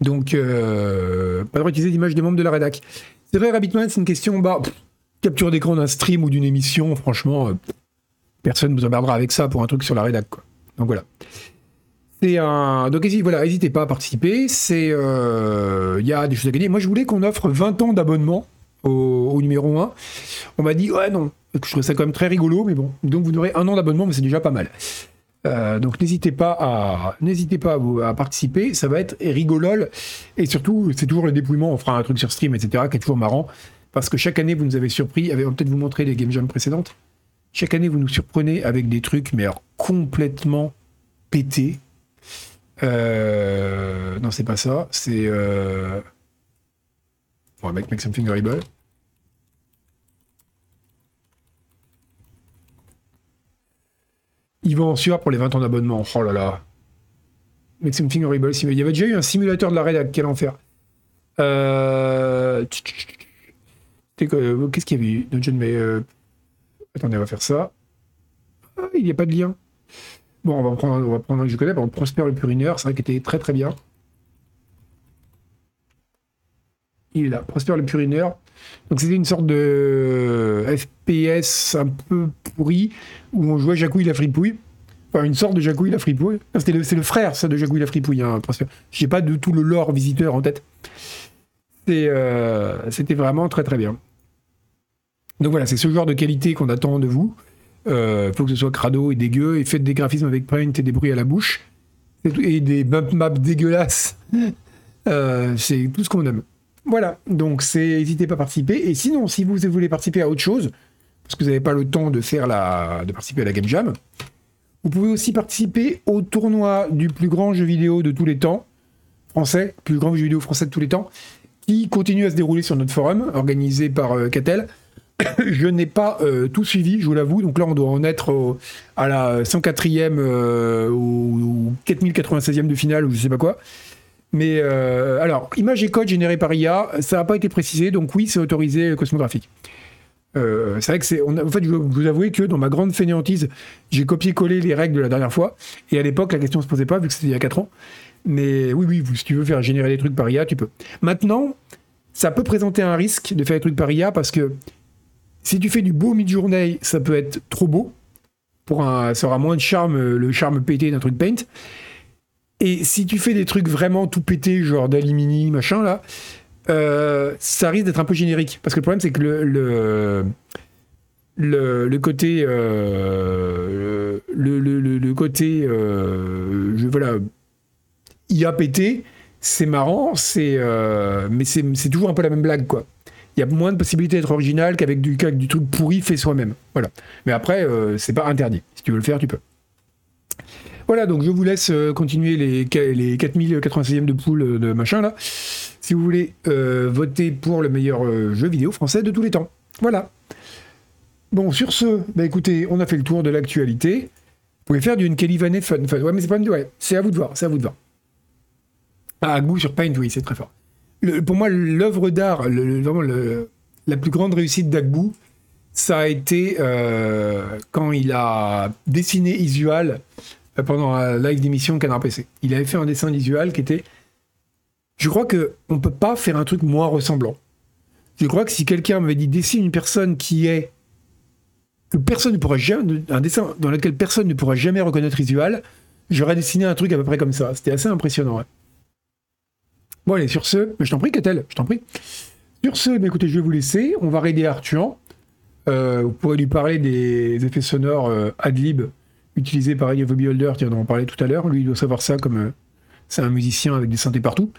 Donc, pas le droit d'utiliser l'image des membres de la rédac. C'est vrai, Rabbitman, c'est une question, bah, capture d'écran d'un stream ou d'une émission, franchement, personne ne vous emmerdera avec ça pour un truc sur la rédac. Donc voilà. Un... Donc voilà, n'hésitez pas à participer. C'est, il y a des choses à gagner. Moi, je voulais qu'on offre 20 ans d'abonnement au, numéro 1. On m'a dit, ouais, non, je trouvais ça quand même très rigolo, mais bon. Donc vous aurez un an d'abonnement, mais c'est déjà pas mal. Euh, donc n'hésitez pas à n'hésitez pas à, participer, ça va être rigolol et surtout c'est toujours le dépouillement, on fera un truc sur stream etc qui est toujours marrant parce que chaque année vous nous avez surpris, on va peut-être vous montrer les game jams précédentes. Chaque année vous nous surprenez avec des trucs mais alors complètement pétés. Euh, non c'est pas ça, c'est euh... on va Make Something Horrible. Yvan en sueur pour les 20 ans d'abonnement. Oh là là. Make something horrible. Il y avait déjà eu un simulateur de la rédac. Quel enfer. Euh... Qu'est-ce qu'il y avait eu? Mais euh... Attendez, on va faire ça. Ah, il n'y a pas de lien. Bon, on va prendre, un que je connais. On Prosper le Purineur. C'est vrai qu'il était très très bien. Il est là. Prosper le Purineur. Donc c'était une sorte de FPS un peu pourri où on jouait Jacouille la fripouille. Enfin, une sorte de Jacouille la fripouille. C'est le, frère, ça, de Jacouille la fripouille. Hein, Je n'ai pas de tout le lore visiteur en tête. Euh, c'était vraiment très très bien. Donc voilà, c'est ce genre de qualité qu'on attend de vous. Il euh, faut que ce soit crado et dégueu, et faites des graphismes avec Paint et des bruits à la bouche, et des bump maps dégueulasses. *laughs* Euh, c'est tout ce qu'on aime. Voilà, donc c'est n'hésitez pas à participer. Et sinon, si vous voulez participer à autre chose, parce que vous n'avez pas le temps de faire la, de participer à la Game Jam, vous pouvez aussi participer au tournoi du plus grand jeu vidéo de tous les temps, français, plus grand jeu vidéo français de tous les temps, qui continue à se dérouler sur notre forum, organisé par euh, Catel. *coughs* je n'ai pas euh, tout suivi, je vous l'avoue. Donc là, on doit en être à la 104e ou 4096e de finale, ou je sais pas quoi. Mais alors, image et code générés par IA, ça n'a pas été précisé, donc oui, c'est autorisé cosmographique. Euh, c'est vrai que c'est. En fait, je vous avouer que dans ma grande fainéantise, j'ai copié-collé les règles de la dernière fois. Et à l'époque, la question ne se posait pas, vu que c'était il y a 4 ans. Mais oui, oui, si tu veux faire générer des trucs par IA, tu peux. Maintenant, ça peut présenter un risque de faire des trucs par IA parce que si tu fais du beau mid-journée, ça peut être trop beau. Pour un, ça aura moins de charme, le charme pété d'un truc paint. Et si tu fais des trucs vraiment tout pété, genre d'Alimini, machin, là, euh, ça risque d'être un peu générique. Parce que le problème, c'est que le, le, le, côté. Euh, le, le, côté. Euh, je, voilà. IAPT, c'est marrant, c'est, mais c'est toujours un peu la même blague, quoi. Il y a moins de possibilités d'être original qu'avec du, du truc pourri fait soi-même. Voilà. Mais après, c'est pas interdit. Si tu veux le faire, tu peux. Voilà, donc je vous laisse continuer les, les 4086e de poule de machin là si vous voulez euh, voter pour le meilleur euh, jeu vidéo français de tous les temps. Voilà. Bon, sur ce, bah écoutez, on a fait le tour de l'actualité. Vous pouvez faire du Kelly Vanet fun, Ouais, mais c'est pas ouais, c'est à vous de voir, c'est à vous de voir. Ah, goût sur Paint, oui, c'est très fort. Pour moi, l'œuvre d'art, vraiment la plus grande réussite d'Agbou, ça a été euh, quand il a dessiné Isual pendant un live d'émission Canard PC. Il avait fait un dessin d'Isual qui était je crois que on peut pas faire un truc moins ressemblant. Je crois que si quelqu'un m'avait dit dessine une personne qui est que personne ne pourra jamais un dessin dans lequel personne ne pourra jamais reconnaître visual, j'aurais dessiné un truc à peu près comme ça. C'était assez impressionnant. Bon allez, sur ce, je t'en prie, Catel, je t'en prie. Sur ce, bah, écoutez, je vais vous laisser. On va raider Artuan. Euh, vous pourrez lui parler des effets sonores euh, ad-lib utilisés par of Beholder, tiens, on en parlait tout à l'heure. Lui, doit savoir ça comme, euh, c'est un musicien avec des synthés partout.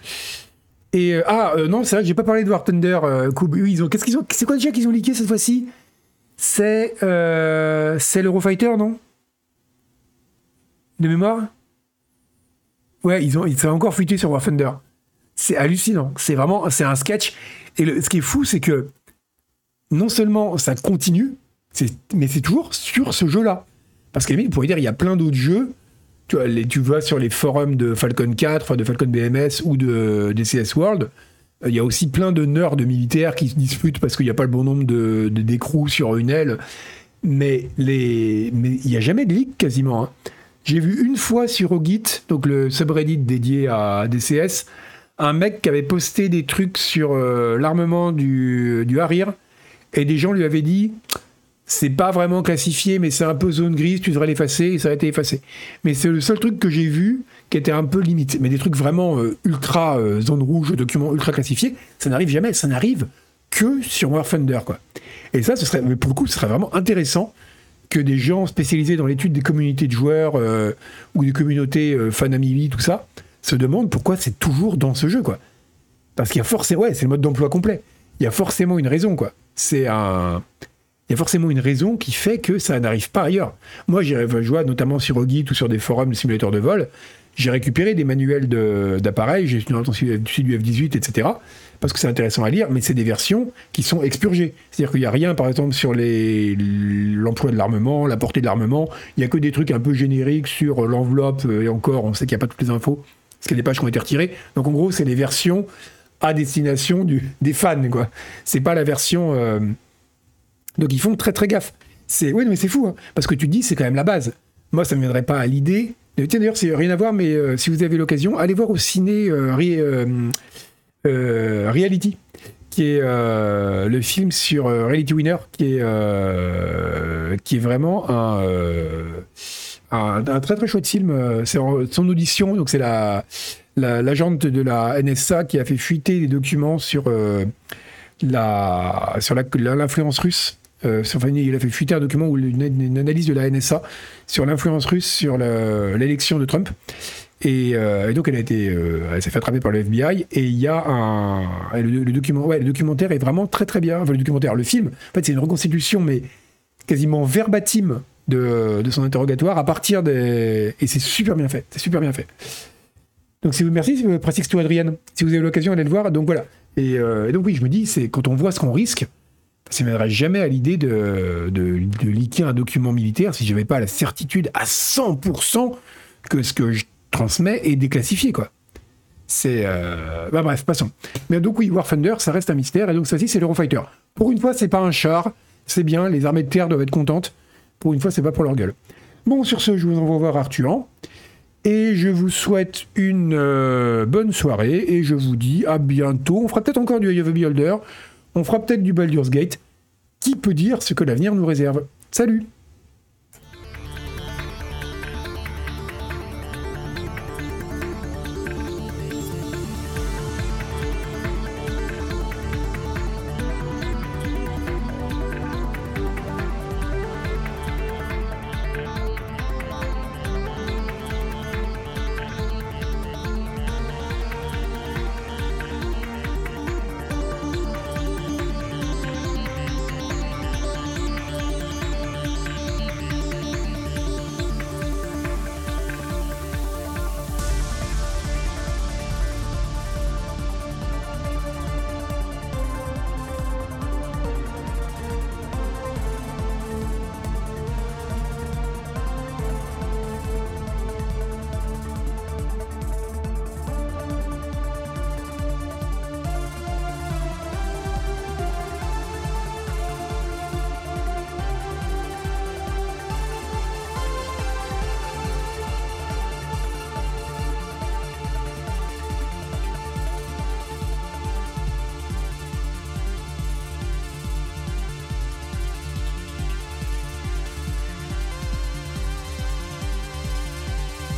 Et ah non, c'est vrai j'ai pas parlé de War Thunder. Qu'est-ce c'est quoi déjà qu'ils ont leaké cette fois-ci? C'est c'est l'Eurofighter, non? De mémoire? Ouais, ils ont, ils encore fuité sur War Thunder. C'est hallucinant. C'est vraiment, c'est un sketch. Et ce qui est fou, c'est que non seulement ça continue, mais c'est toujours sur ce jeu-là. Parce qu'à pourrait dire, il y a plein d'autres jeux tu vois, sur les forums de Falcon 4, de Falcon BMS ou de DCS World, euh, il y a aussi plein de nerds de militaires qui se disputent parce qu'il n'y a pas le bon nombre de, d'écrous sur une aile. Mais il n'y a jamais de leak quasiment. Hein. J'ai vu une fois sur Ogit, donc le subreddit dédié à DCS, un mec qui avait posté des trucs sur euh, l'armement du, du Harir et des gens lui avaient dit c'est pas vraiment classifié, mais c'est un peu zone grise, tu devrais l'effacer et ça a été effacé. Mais c'est le seul truc que j'ai vu qui était un peu limité. Mais des trucs vraiment euh, ultra euh, zone rouge, documents ultra classifiés, ça n'arrive jamais, ça n'arrive que sur War Thunder, quoi. Et ça, ce serait, mais pour le coup, ce serait vraiment intéressant que des gens spécialisés dans l'étude des communautés de joueurs ou des communautés fanamili, tout ça, se demandent pourquoi c'est toujours dans ce jeu, quoi. Parce qu'il y a forcément, ouais, c'est le mode d'emploi complet. Il y a forcément une raison, quoi. C'est un il y a forcément une raison qui fait que ça n'arrive pas ailleurs. Moi, j'ai vois notamment sur Ogit ou sur des forums de simulateurs de vol, j'ai récupéré des manuels d'appareils, j'ai étudié du F-18, etc. Parce que c'est intéressant à lire, mais c'est des versions qui sont expurgées. C'est-à-dire qu'il n'y a rien, par exemple, sur l'emploi de l'armement, la portée de l'armement. Il n'y a que des trucs un peu génériques sur l'enveloppe, euh, et encore, on sait qu'il n'y a pas toutes les infos, a des pages qui ont été retirées. Donc en gros, c'est les versions à destination des fans, quoi. C'est pas la version. Euh, donc ils font très très gaffe. C'est oui, mais c'est fou hein, parce que tu dis c'est quand même la base. Moi, ça ne me viendrait pas à l'idée. Tiens d'ailleurs, c'est rien à voir, mais euh, si vous avez l'occasion, allez voir au ciné euh, Reality, qui est le film sur Reality Winner, qui est vraiment un, un, très très chouette film. C'est son audition, donc c'est la l'agente de la NSA qui a fait fuiter des documents sur la sur l'influence russe euh, il a fait fuiter un document ou une, analyse de la NSA sur l'influence russe sur l'élection de Trump. Euh, et, donc elle a été, euh, elle s'est fait attraper par le FBI. Et il y a un, le, document, ouais, le documentaire est vraiment très très bien. Enfin, le documentaire, le film, en fait, c'est une reconstitution, mais quasiment verbatim de, son interrogatoire à partir des, et c'est super bien fait. C'est super bien fait. Donc si vous merci, pratique to Adrienne. Si vous avez l'occasion, allez le voir. Donc voilà, Et, euh, et donc oui, je me dis, c'est quand on voit ce qu'on risque, ça ne m'aiderait jamais à l'idée de, de, de liquer un document militaire si je n'avais pas la certitude à 100% que ce que je transmets est déclassifié, quoi. C'est... Euh... Bah bref, passons. Mais donc oui, War Thunder, ça reste un mystère, et donc ça aussi, c'est l'Eurofighter. Pour une fois, c'est pas un char, c'est bien, les armées de terre doivent être contentes. Pour une fois, c'est pas pour leur gueule. Bon, sur ce, je vous envoie voir Arthur. Et je vous souhaite une euh, bonne soirée, et je vous dis à bientôt. On fera peut-être encore du Eye of Beholder, on fera peut-être du Baldur's Gate. Qui peut dire ce que l'avenir nous réserve? Salut